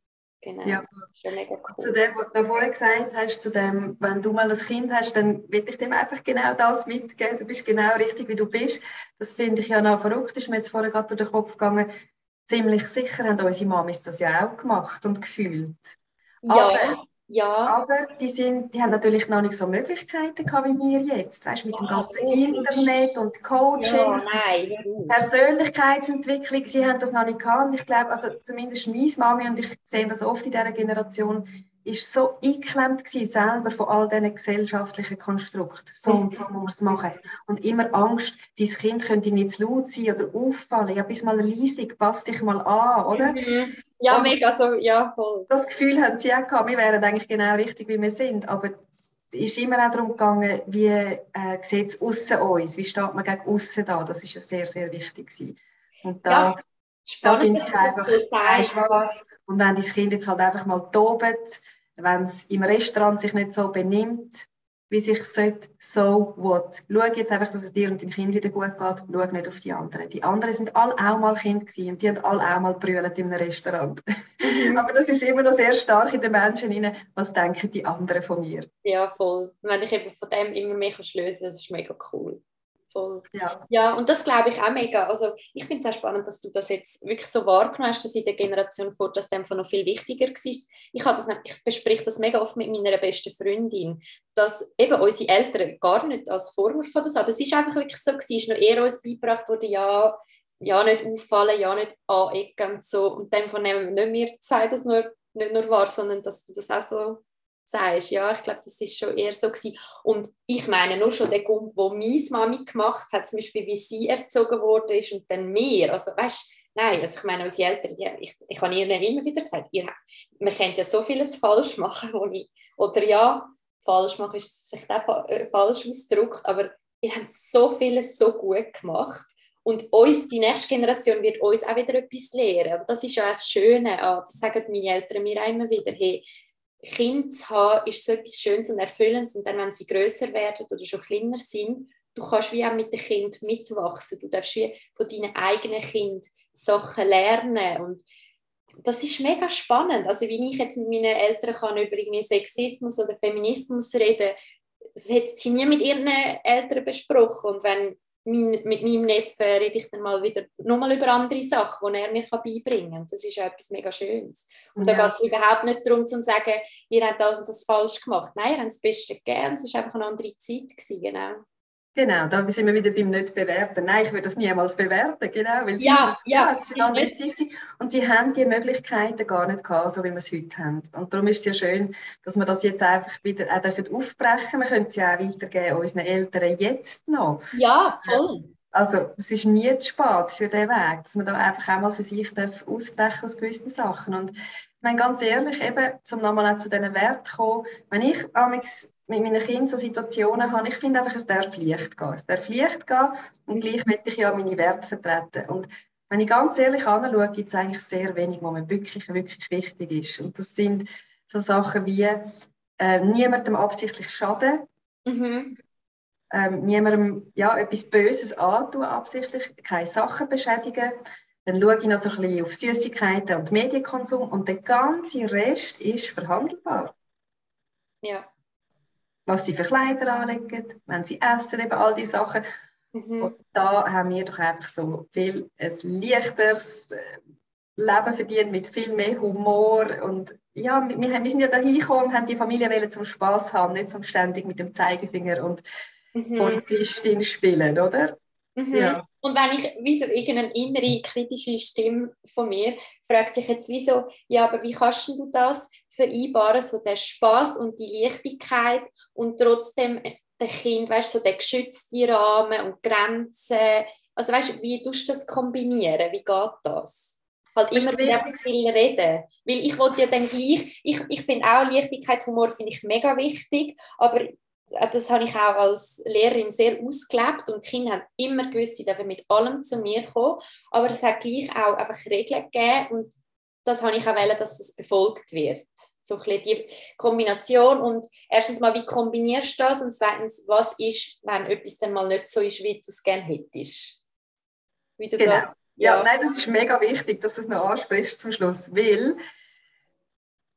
Genau. Ja. Cool. Zu dem, was du vorhin gesagt hast, zu dem, wenn du mal ein Kind hast, dann will ich dem einfach genau das mitgeben. Du bist genau richtig, wie du bist. Das finde ich ja noch verrückt, ist mir jetzt vorhin gerade durch den Kopf gegangen. Ziemlich sicher haben unsere Mamis das ja auch gemacht und gefühlt. Ja. Aber ja. Aber die, sind, die haben natürlich noch nicht so Möglichkeiten gehabt wie wir jetzt. Weißt, mit dem ganzen Internet und Coachings, ja, Persönlichkeitsentwicklung, sie haben das noch nicht gehabt. Und ich glaube, also zumindest meine Mami, und ich sehe das oft in dieser Generation, ist so eingeklemmt gewesen, selber von all diesen gesellschaftlichen Konstrukten. So und so muss man es machen. Und immer Angst, dein Kind könnte nicht zu laut sein oder auffallen. Ja, bis mal leisig, pass dich mal an, oder? Mhm. Ja, und mega, so, ja, voll. Das Gefühl haben sie auch gehabt, wir wären eigentlich genau richtig, wie wir sind. Aber es ist immer auch darum gegangen, wie äh, sieht es außen uns, wie steht man gegen außen da. Das ist ja sehr, sehr wichtig gewesen. Und da, ja, da finde ich einfach, weißt was, und wenn dein Kind jetzt halt einfach mal tobt, wenn es im Restaurant sich nicht so benimmt, wie sich sollte, so what. Schau jetzt einfach, dass es dir und deinem Kind wieder gut geht. Schau nicht auf die anderen. Die anderen sind alle auch mal Kind gewesen und die haben alle auch mal brüllt in einem Restaurant. Mhm. *laughs* Aber das ist immer noch sehr stark in den Menschen rein. Was denken die anderen von mir? Ja, voll. wenn ich eben von dem immer mehr lösen kann, das ist mega cool voll. Ja. ja, und das glaube ich auch mega. Also ich finde es auch spannend, dass du das jetzt wirklich so wahrgenommen hast, dass in der Generation vor das einfach noch viel wichtiger war. Ich, das, ich bespreche das mega oft mit meiner besten Freundin, dass eben unsere Eltern gar nicht als Vorwurf oder so, aber es ist einfach wirklich so gewesen, ist noch eher uns beigebracht worden, ja, ja nicht auffallen, ja nicht anecken und so. Und dann nehmen nicht wir zwei *laughs* das nur, nicht nur wahr, sondern dass du das auch so sagst. Ja, ich glaube, das ist schon eher so gewesen. Und ich meine nur schon den Grund, wo meine Mami gemacht hat, zum Beispiel, wie sie erzogen wurde ist und dann mir. Also, weißt Nein, also ich meine, unsere Eltern, die, ich, ich habe ihnen immer wieder gesagt, ihr, man könnte ja so vieles falsch machen, wo ich, oder ja, falsch machen ist sich auch äh, falsch ausgedrückt, aber wir haben so vieles so gut gemacht und uns, die nächste Generation wird uns auch wieder etwas lehren. Und das ist ja das Schöne, das sagen meine Eltern mir auch immer wieder, hey, Kind zu haben, ist so etwas Schönes und Erfüllendes. Und dann, wenn sie größer werden oder schon kleiner sind, du kannst wie auch mit dem Kind mitwachsen. Du darfst wie von deinen eigenen Kind Sachen lernen. Und das ist mega spannend. Also, wie ich jetzt mit meinen Eltern kann über Sexismus oder Feminismus reden, das hat sie nie mit ihren Eltern besprochen. Und wenn mein, mit meinem Neffen rede ich dann mal wieder nochmal über andere Sachen, die er mir beibringen kann. Das ist ja etwas mega Schönes. Und ja. da geht es überhaupt nicht darum, zu sagen, ihr habt das und das falsch gemacht. Nein, ihr habt das Beste gegeben. Es war einfach eine andere Zeit. Gewesen, genau. Genau, da sind wir wieder beim nicht bewerten. Nein, ich würde das niemals bewerten, genau, weil ja, sie, ja, ja, es war eine andere Zeit und sie haben die Möglichkeiten gar nicht gehabt, so wie wir es heute haben. Und darum ist es ja schön, dass wir das jetzt einfach wieder auch dürfen aufbrechen. Wir können es ja auch weitergeben unseren Eltern jetzt noch. Ja, voll. Also es ist nie zu spät für diesen Weg, dass man da einfach auch mal für sich darf ausbrechen aus gewissen Sachen. Und ich meine, ganz ehrlich, eben, um nochmal zu diesen Werten zu kommen, wenn ich mit meinen Kindern so Situationen habe, ich finde einfach, es darf Licht gehen. Es darf Licht gehen und gleich möchte ich ja meine Werte vertreten. Und wenn ich ganz ehrlich anschaue, gibt es eigentlich sehr wenig, was mir wirklich, wirklich wichtig ist. Und das sind so Sachen wie äh, niemandem absichtlich schaden, mhm. ähm, niemandem ja, etwas Böses antun, absichtlich, keine Sachen beschädigen. Dann schaue ich noch so ein bisschen auf Süßigkeiten und Medienkonsum und der ganze Rest ist verhandelbar. Ja was sie für Kleider anlegen, wenn sie essen, eben all diese Sachen. Mhm. Und da haben wir doch einfach so viel ein leichteres, Leben verdient mit viel mehr Humor und ja, wir, wir sind ja da hingekommen und haben die Familie zum Spaß haben, nicht zum ständig mit dem Zeigefinger und mhm. Polizistin spielen, oder? Mhm. Ja. Und wenn ich, wieso irgendeine innere kritische Stimme von mir fragt sich jetzt, wieso, ja, aber wie kannst du das vereinbaren, so der Spaß und die Leichtigkeit und trotzdem der Kind, weißt du, so der geschützte Rahmen und Grenzen. Also weißt du, wie tust du das kombinieren? Wie geht das? Halt immer wieder viel reden. Weil ich wollte ja dann gleich, ich, ich finde auch Leichtigkeit, Humor finde ich mega wichtig, aber das habe ich auch als Lehrerin sehr ausgelebt und die Kinder haben immer gewusst, sie dürfen mit allem zu mir kommen, aber es hat gleich auch einfach Regeln gegeben und das habe ich auch wollen, dass das befolgt wird. So ein die Kombination und erstens mal, wie kombinierst du das und zweitens, was ist, wenn etwas dann mal nicht so ist, wie du es gerne hättest? Wie genau. Da, ja. ja, nein, das ist mega wichtig, dass du das noch ansprichst zum Schluss, weil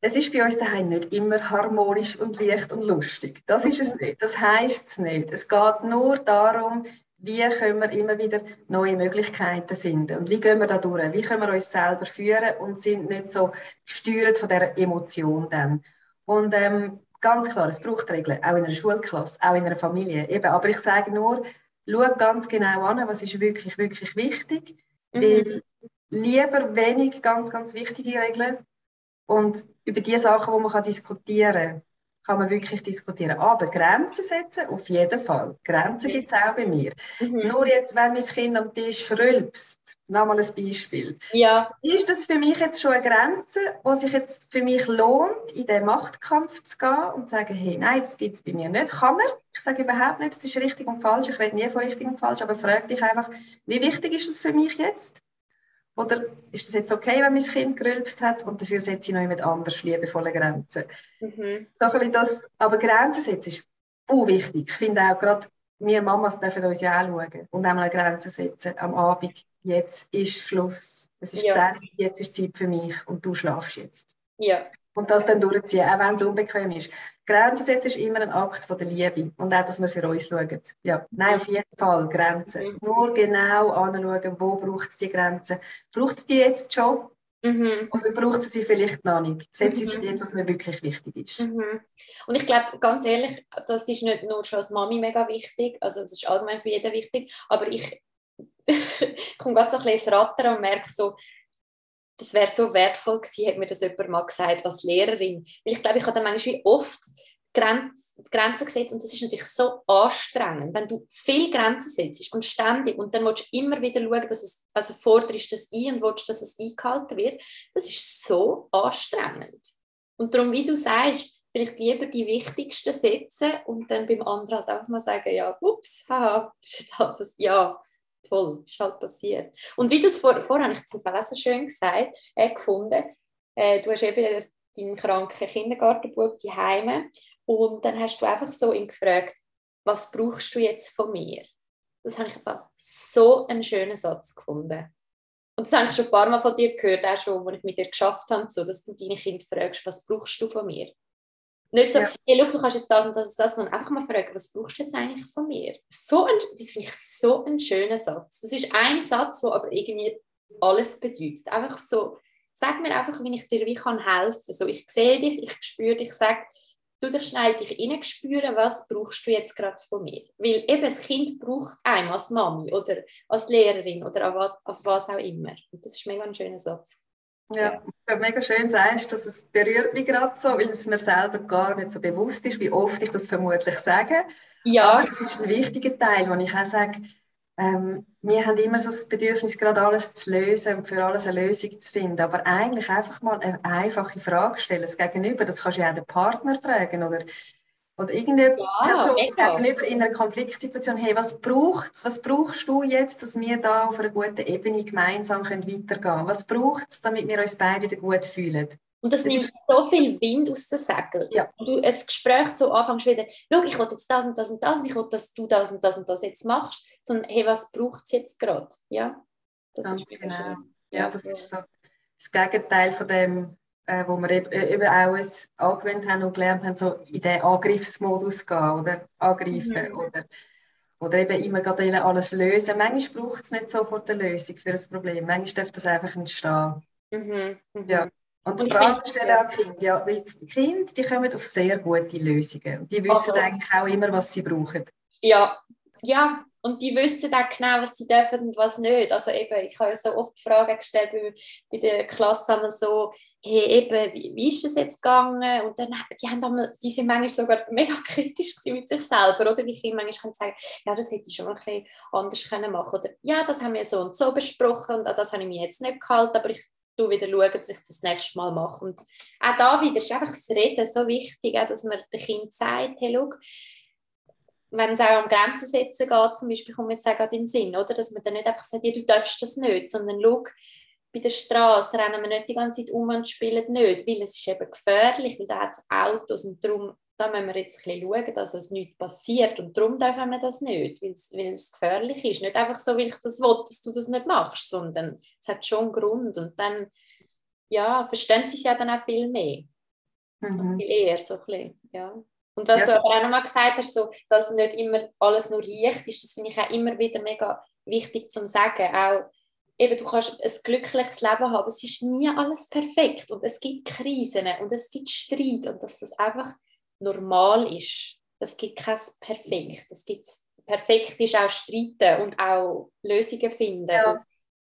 es ist bei uns daheim nicht immer harmonisch und leicht und lustig. Das ist es nicht. Das heißt es nicht. Es geht nur darum, wie können wir immer wieder neue Möglichkeiten finden und wie gehen wir da durch? Wie können wir uns selber führen und sind nicht so gesteuert von dieser Emotion dann? Und ähm, ganz klar, es braucht Regeln, auch in einer Schulklasse, auch in einer Familie. Eben, aber ich sage nur, schau ganz genau an, was ist wirklich, wirklich wichtig. Mhm. Weil lieber wenig ganz, ganz wichtige Regeln und über die Sachen, die man diskutieren kann, kann man wirklich diskutieren. Aber Grenzen setzen, auf jeden Fall. Grenzen gibt es auch bei mir. Mhm. Nur jetzt, wenn mein Kind am Tisch rülpst, nochmal ein Beispiel. Ja. Ist das für mich jetzt schon eine Grenze, wo sich jetzt für mich lohnt, in den Machtkampf zu gehen und zu sagen, hey, nein, das gibt es bei mir nicht. Kann man. Ich sage überhaupt nicht, das ist richtig und falsch. Ich rede nie von richtig und falsch, aber frage dich einfach, wie wichtig ist das für mich jetzt? Oder ist das jetzt okay, wenn mein Kind gerülpst hat und dafür setze ich noch jemand anders liebevolle Grenzen? Mhm. So das, aber Grenzen setzen ist wichtig. Ich finde auch gerade, wir Mamas dürfen uns ja auch schauen und einmal Grenzen setzen am Abend. Jetzt ist Schluss. Es ist ja. 10, jetzt ist Zeit für mich und du schlafst jetzt. Ja und das dann durchziehen, auch wenn es unbequem ist. Grenzen setzen ist immer ein Akt von der Liebe und auch, dass wir für uns schauen. Ja, nein, auf jeden Fall Grenzen. Mhm. Nur genau anschauen, wo braucht es die Grenzen. Braucht es die jetzt schon? Mhm. Oder braucht es sie vielleicht noch nicht? Setze mhm. sie dort, was mir wirklich wichtig ist. Mhm. Und ich glaube, ganz ehrlich, das ist nicht nur schon als Mami mega wichtig, also das ist allgemein für jeden wichtig, aber ich *laughs* komme gerade so ein bisschen ins Rattern und merke so, das wäre so wertvoll gewesen, hätte mir das jemand mal gesagt als Lehrerin. Weil ich glaube, ich habe dann manchmal oft Grenzen, Grenzen gesetzt und das ist natürlich so anstrengend, wenn du viel Grenzen setzt und ständig und dann willst du immer wieder schauen, dass es, also forderst das ein und willst, dass es eingehalten wird, das ist so anstrengend. Und darum, wie du sagst, vielleicht lieber die wichtigsten setzen und dann beim anderen halt einfach mal sagen, ja, ups, haha, ist jetzt halt das, ja, voll, ist halt passiert. Und wie du es vor, vorher, habe ich das auch so schön gesagt, äh, gefunden, äh, du hast eben deinen kranken Kindergartenbub die Heime und dann hast du einfach so ihn gefragt, was brauchst du jetzt von mir? Das habe ich einfach so einen schönen Satz gefunden. Und das habe ich schon ein paar Mal von dir gehört, auch schon, als ich mit dir geschafft habe, so, dass du deine Kinder fragst, was brauchst du von mir? Nicht so, ja. hey, look, du kannst jetzt das und das und das, sondern einfach mal fragen, was brauchst du jetzt eigentlich von mir? So ein, das finde ich so ein schöner Satz. Das ist ein Satz, der aber irgendwie alles bedeutet. Einfach so, sag mir einfach, wie ich dir wie kann helfen So, ich sehe dich, ich spüre dich, sag, du dich schnell dich spüren, was brauchst du jetzt gerade von mir? Weil eben das Kind braucht einen als Mami oder als Lehrerin oder als was, als was auch immer. Und das ist mega ein schöner Satz. Ja, ja. mega schön sagst, dass es berührt mich gerade so, weil es mir selber gar nicht so bewusst ist, wie oft ich das vermutlich sage. Ja. Aber das ist ein wichtiger Teil, wo ich auch sage, ähm, wir haben immer so das Bedürfnis, gerade alles zu lösen und für alles eine Lösung zu finden. Aber eigentlich einfach mal eine einfache Frage stellen, das Gegenüber, das kannst du ja auch den Partner fragen oder oder irgendeine ja, Person gegenüber in einer Konfliktsituation, hey, was braucht was brauchst du jetzt, dass wir da auf einer guten Ebene gemeinsam können weitergehen können? Was braucht es, damit wir uns beide wieder gut fühlen? Und das, das nimmt so viel Wind aus den Segeln. Ja. Und du ein Gespräch so anfängst wieder, schau, ich will jetzt das und das und das, und ich will, dass du das und das und das jetzt machst, sondern hey, was braucht es jetzt gerade? Ja, das Ganz genau. Ja, das ist so das Gegenteil von dem, äh, wo wir eben, äh, eben auch uns angewöhnt haben und gelernt haben, so in den Angriffsmodus gehen oder angreifen mhm. oder, oder eben immer gerade alles lösen. Manchmal braucht es nicht sofort eine Lösung für ein Problem. Manchmal darf das einfach entstehen. Mhm. Mhm. Ja. Und, und Fragen stellen an Kinder. Ja, weil die Kinder die kommen auf sehr gute Lösungen. Die wissen also, eigentlich auch immer, was sie brauchen. Ja, ja, und die wissen auch genau, was sie dürfen und was nicht. Also eben, ich habe ja so oft Fragen gestellt bei, bei der Klasse, haben so, hey, eben, wie, wie ist das jetzt gegangen? Und dann, die, haben einmal, die sind manchmal sogar mega *laughs* kritisch mit sich selber, oder? Wie Kinder manchmal sagen, ja, das hätte ich schon ein bisschen anders können machen Oder, ja, das haben wir so und so besprochen und das habe ich mich jetzt nicht gehalten, aber ich tue wieder schauen, dass ich das nächste Mal mache. Und auch da wieder ist einfach das Reden so wichtig, dass man dem Kind sagt, hey, schau, wenn es auch um Grenzen setzen geht, zum Beispiel, kommt mir jetzt auch in den Sinn, oder? dass man dann nicht einfach sagt, ja, du darfst das nicht, sondern schau, bei der Straße rennen wir nicht die ganze Zeit um und spielen nicht, weil es ist eben gefährlich, weil da hat es Autos und darum da müssen wir jetzt ein bisschen schauen, dass es nichts passiert und darum dürfen wir das nicht, weil es, weil es gefährlich ist. Nicht einfach so, weil ich das will, dass du das nicht machst, sondern es hat schon einen Grund und dann ja, verstehen sie es ja dann auch viel mehr. Mhm. Viel eher, so ein bisschen, ja. Und was ja. du aber auch nochmal gesagt hast, so, dass nicht immer alles nur leicht ist, das finde ich auch immer wieder mega wichtig zu sagen. Auch eben, du kannst ein glückliches Leben haben, aber es ist nie alles perfekt und es gibt Krisen und es gibt Streit und dass das einfach normal ist. Es gibt kein Perfekt. Es gibt perfekt ist auch streiten und auch Lösungen finden. Ja.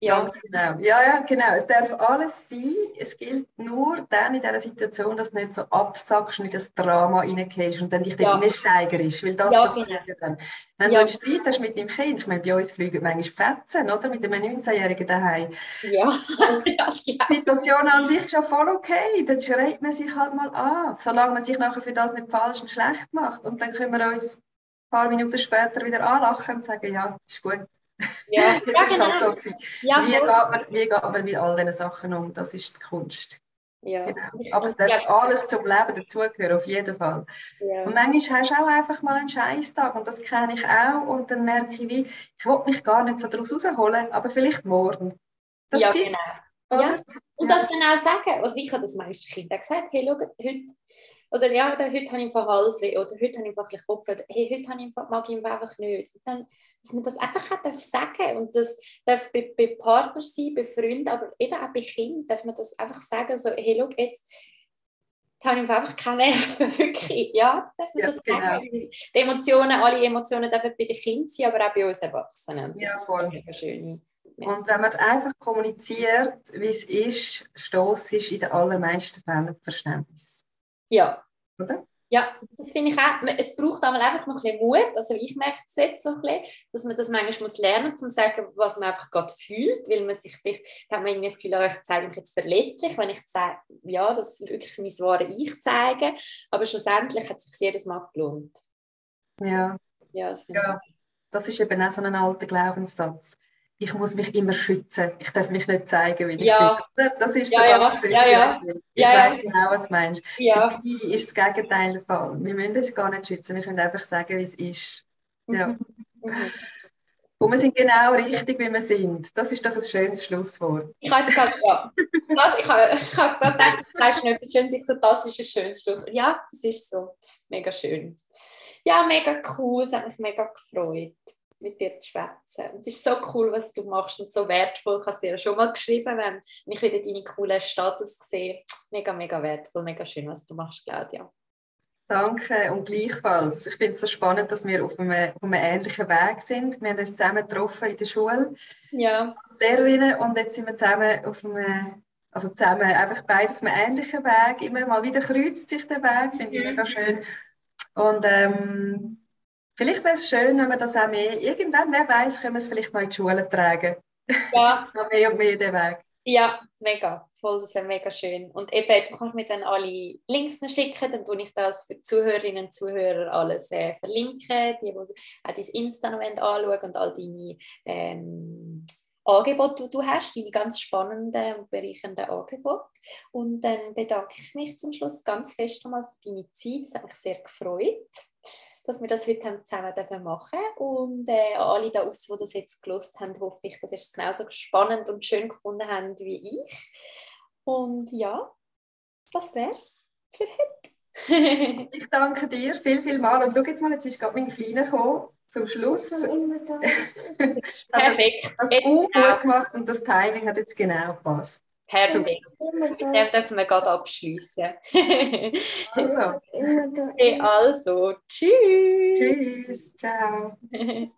Ja. Ganz genau. Ja, ja, genau. Es darf alles sein. Es gilt nur dann in dieser Situation, dass du nicht so absackst und in das Drama reingehst und dann dich ja. reinsteigerst, weil das ja, passiert ja dann. Wenn ja. du einen Streit hast mit deinem Kind, ich meine, bei uns fliegen manchmal Fetzen, oder? Mit einem 19-Jährigen daheim. Ja. *laughs* die Situation an sich ist ja voll okay. Dann schreit man sich halt mal an, solange man sich nachher für das nicht falsch und schlecht macht. Und dann können wir uns ein paar Minuten später wieder anlachen und sagen, ja, ist gut. Ja, das ja, *laughs* ist genau. halt so Ja, wie, geht man, wie geht man mit all diesen Sachen um? Das ist die Kunst. Ja. Genau. Aber es darf ja. alles zum Leben dazugehören, auf jeden Fall. Ja. Und manchmal hast du auch einfach mal einen Scheißtag und das kenne ich auch und dann merke ich, wie, ich will mich gar nicht so daraus rausholen, aber vielleicht morgen. Das ja, gibt's, genau. Ja. Und das dann auch sagen. Also ich habe das manchmal Kindern gesagt, hey, schau, heute oder ja, heute habe ich einfach Halsweh oder heute habe ich einfach Kopf oder hey, heute habe ich einfach, mag ich einfach nicht. Und dann, dass man das einfach auch darf sagen und das darf bei, bei Partnern sein, bei Freunden, aber eben auch bei Kindern darf man das einfach sagen, so hey, schau, jetzt, jetzt habe ich einfach keine Nerven, *laughs* wirklich. Ja, darf man ja, das genau. sagen. Die Emotionen, alle Emotionen dürfen bei den Kindern sein, aber auch bei uns Erwachsenen. Das ja, voll. Schön. Und wenn man es einfach kommuniziert, wie es ist, stoßt ist in den allermeisten Fällen Verständnis. Ja. Oder? Ja, das finde ich auch. Es braucht einmal einfach noch ein bisschen Mut. Also ich merke es jetzt so ein bisschen, dass man das manchmal muss lernen muss, um zu sagen, was man einfach gerade fühlt, weil man sich vielleicht, hat man irgendwie das Gefühl, oh, ich zeige mich jetzt verletzlich, wenn ich zeige, ja, das ist wirklich mein wahre Ich zeige, aber schlussendlich hat es sich jedes Mal gelohnt. Ja. Ja, das, ja. das ist eben auch so ein alter Glaubenssatz ich muss mich immer schützen. Ich darf mich nicht zeigen, wie ich ja. bin. Das ist so ja, ganz ja. Ja, ja. Ich weiß genau, was du meinst. Ja. Dabei ist das Gegenteil der Fall. Wir müssen uns gar nicht schützen, wir können einfach sagen, wie es ist. Ja. Mhm. Mhm. Und wir sind genau richtig, wie wir sind. Das ist doch ein schönes Schlusswort. Ich habe jetzt gerade, ja. Das, ich habe, ich habe gerade gedacht, du sagst noch etwas Schönes. Ich so, das ist ein schönes Schlusswort. Ja, das ist so. Mega schön. Ja, mega cool. Es hat mich mega gefreut mit dir zu schwätzen. Es ist so cool, was du machst und so wertvoll. Ich habe es dir ja schon mal geschrieben, wenn ich wieder deine coolen Status sehe. Mega, mega wertvoll, mega schön, was du machst, Claudia. Danke und gleichfalls. Ich finde es so spannend, dass wir auf einem, auf einem ähnlichen Weg sind. Wir haben uns zusammen getroffen in der Schule ja. als Lehrerinnen und jetzt sind wir zusammen auf einem, also zusammen einfach beide auf einem ähnlichen Weg. Immer mal wieder kreuzt sich der Weg, finde ich mhm. mega schön. Und ähm, Vielleicht wäre es schön, wenn wir das auch mehr, irgendwann, wer weiß, können wir es vielleicht noch in die Schule tragen. Ja. *laughs* noch mehr und mehr den Weg. Ja, mega. Voll, das wäre mega schön. Und eben, du kannst mir dann alle Links schicken, dann tue ich das für die Zuhörerinnen und Zuhörer alles äh, verlinken, die, die auch dein Insta noch anschauen und all deine ähm, Angebote, die du hast, deine ganz spannenden und bereichernden Angebote. Und dann bedanke ich mich zum Schluss ganz fest nochmal für deine Zeit. Das hat mich sehr gefreut dass wir das heute zusammen machen dürfen. Und äh, alle da aus, die das jetzt gelost haben, hoffe ich, dass ihr es genauso spannend und schön gefunden habt wie ich. Und ja, das wäre es für heute. *laughs* ich danke dir viel, viel mal. Und schau jetzt mal, jetzt ist gerade mein Kleiner gekommen zum Schluss. *laughs* *laughs* Perfekt. Das U gut gemacht und das Timing hat jetzt genau gepasst. Perfekt. Dann dürfen wir gerade abschließen. Also. *laughs* also, tschüss. Tschüss. Ciao. *laughs*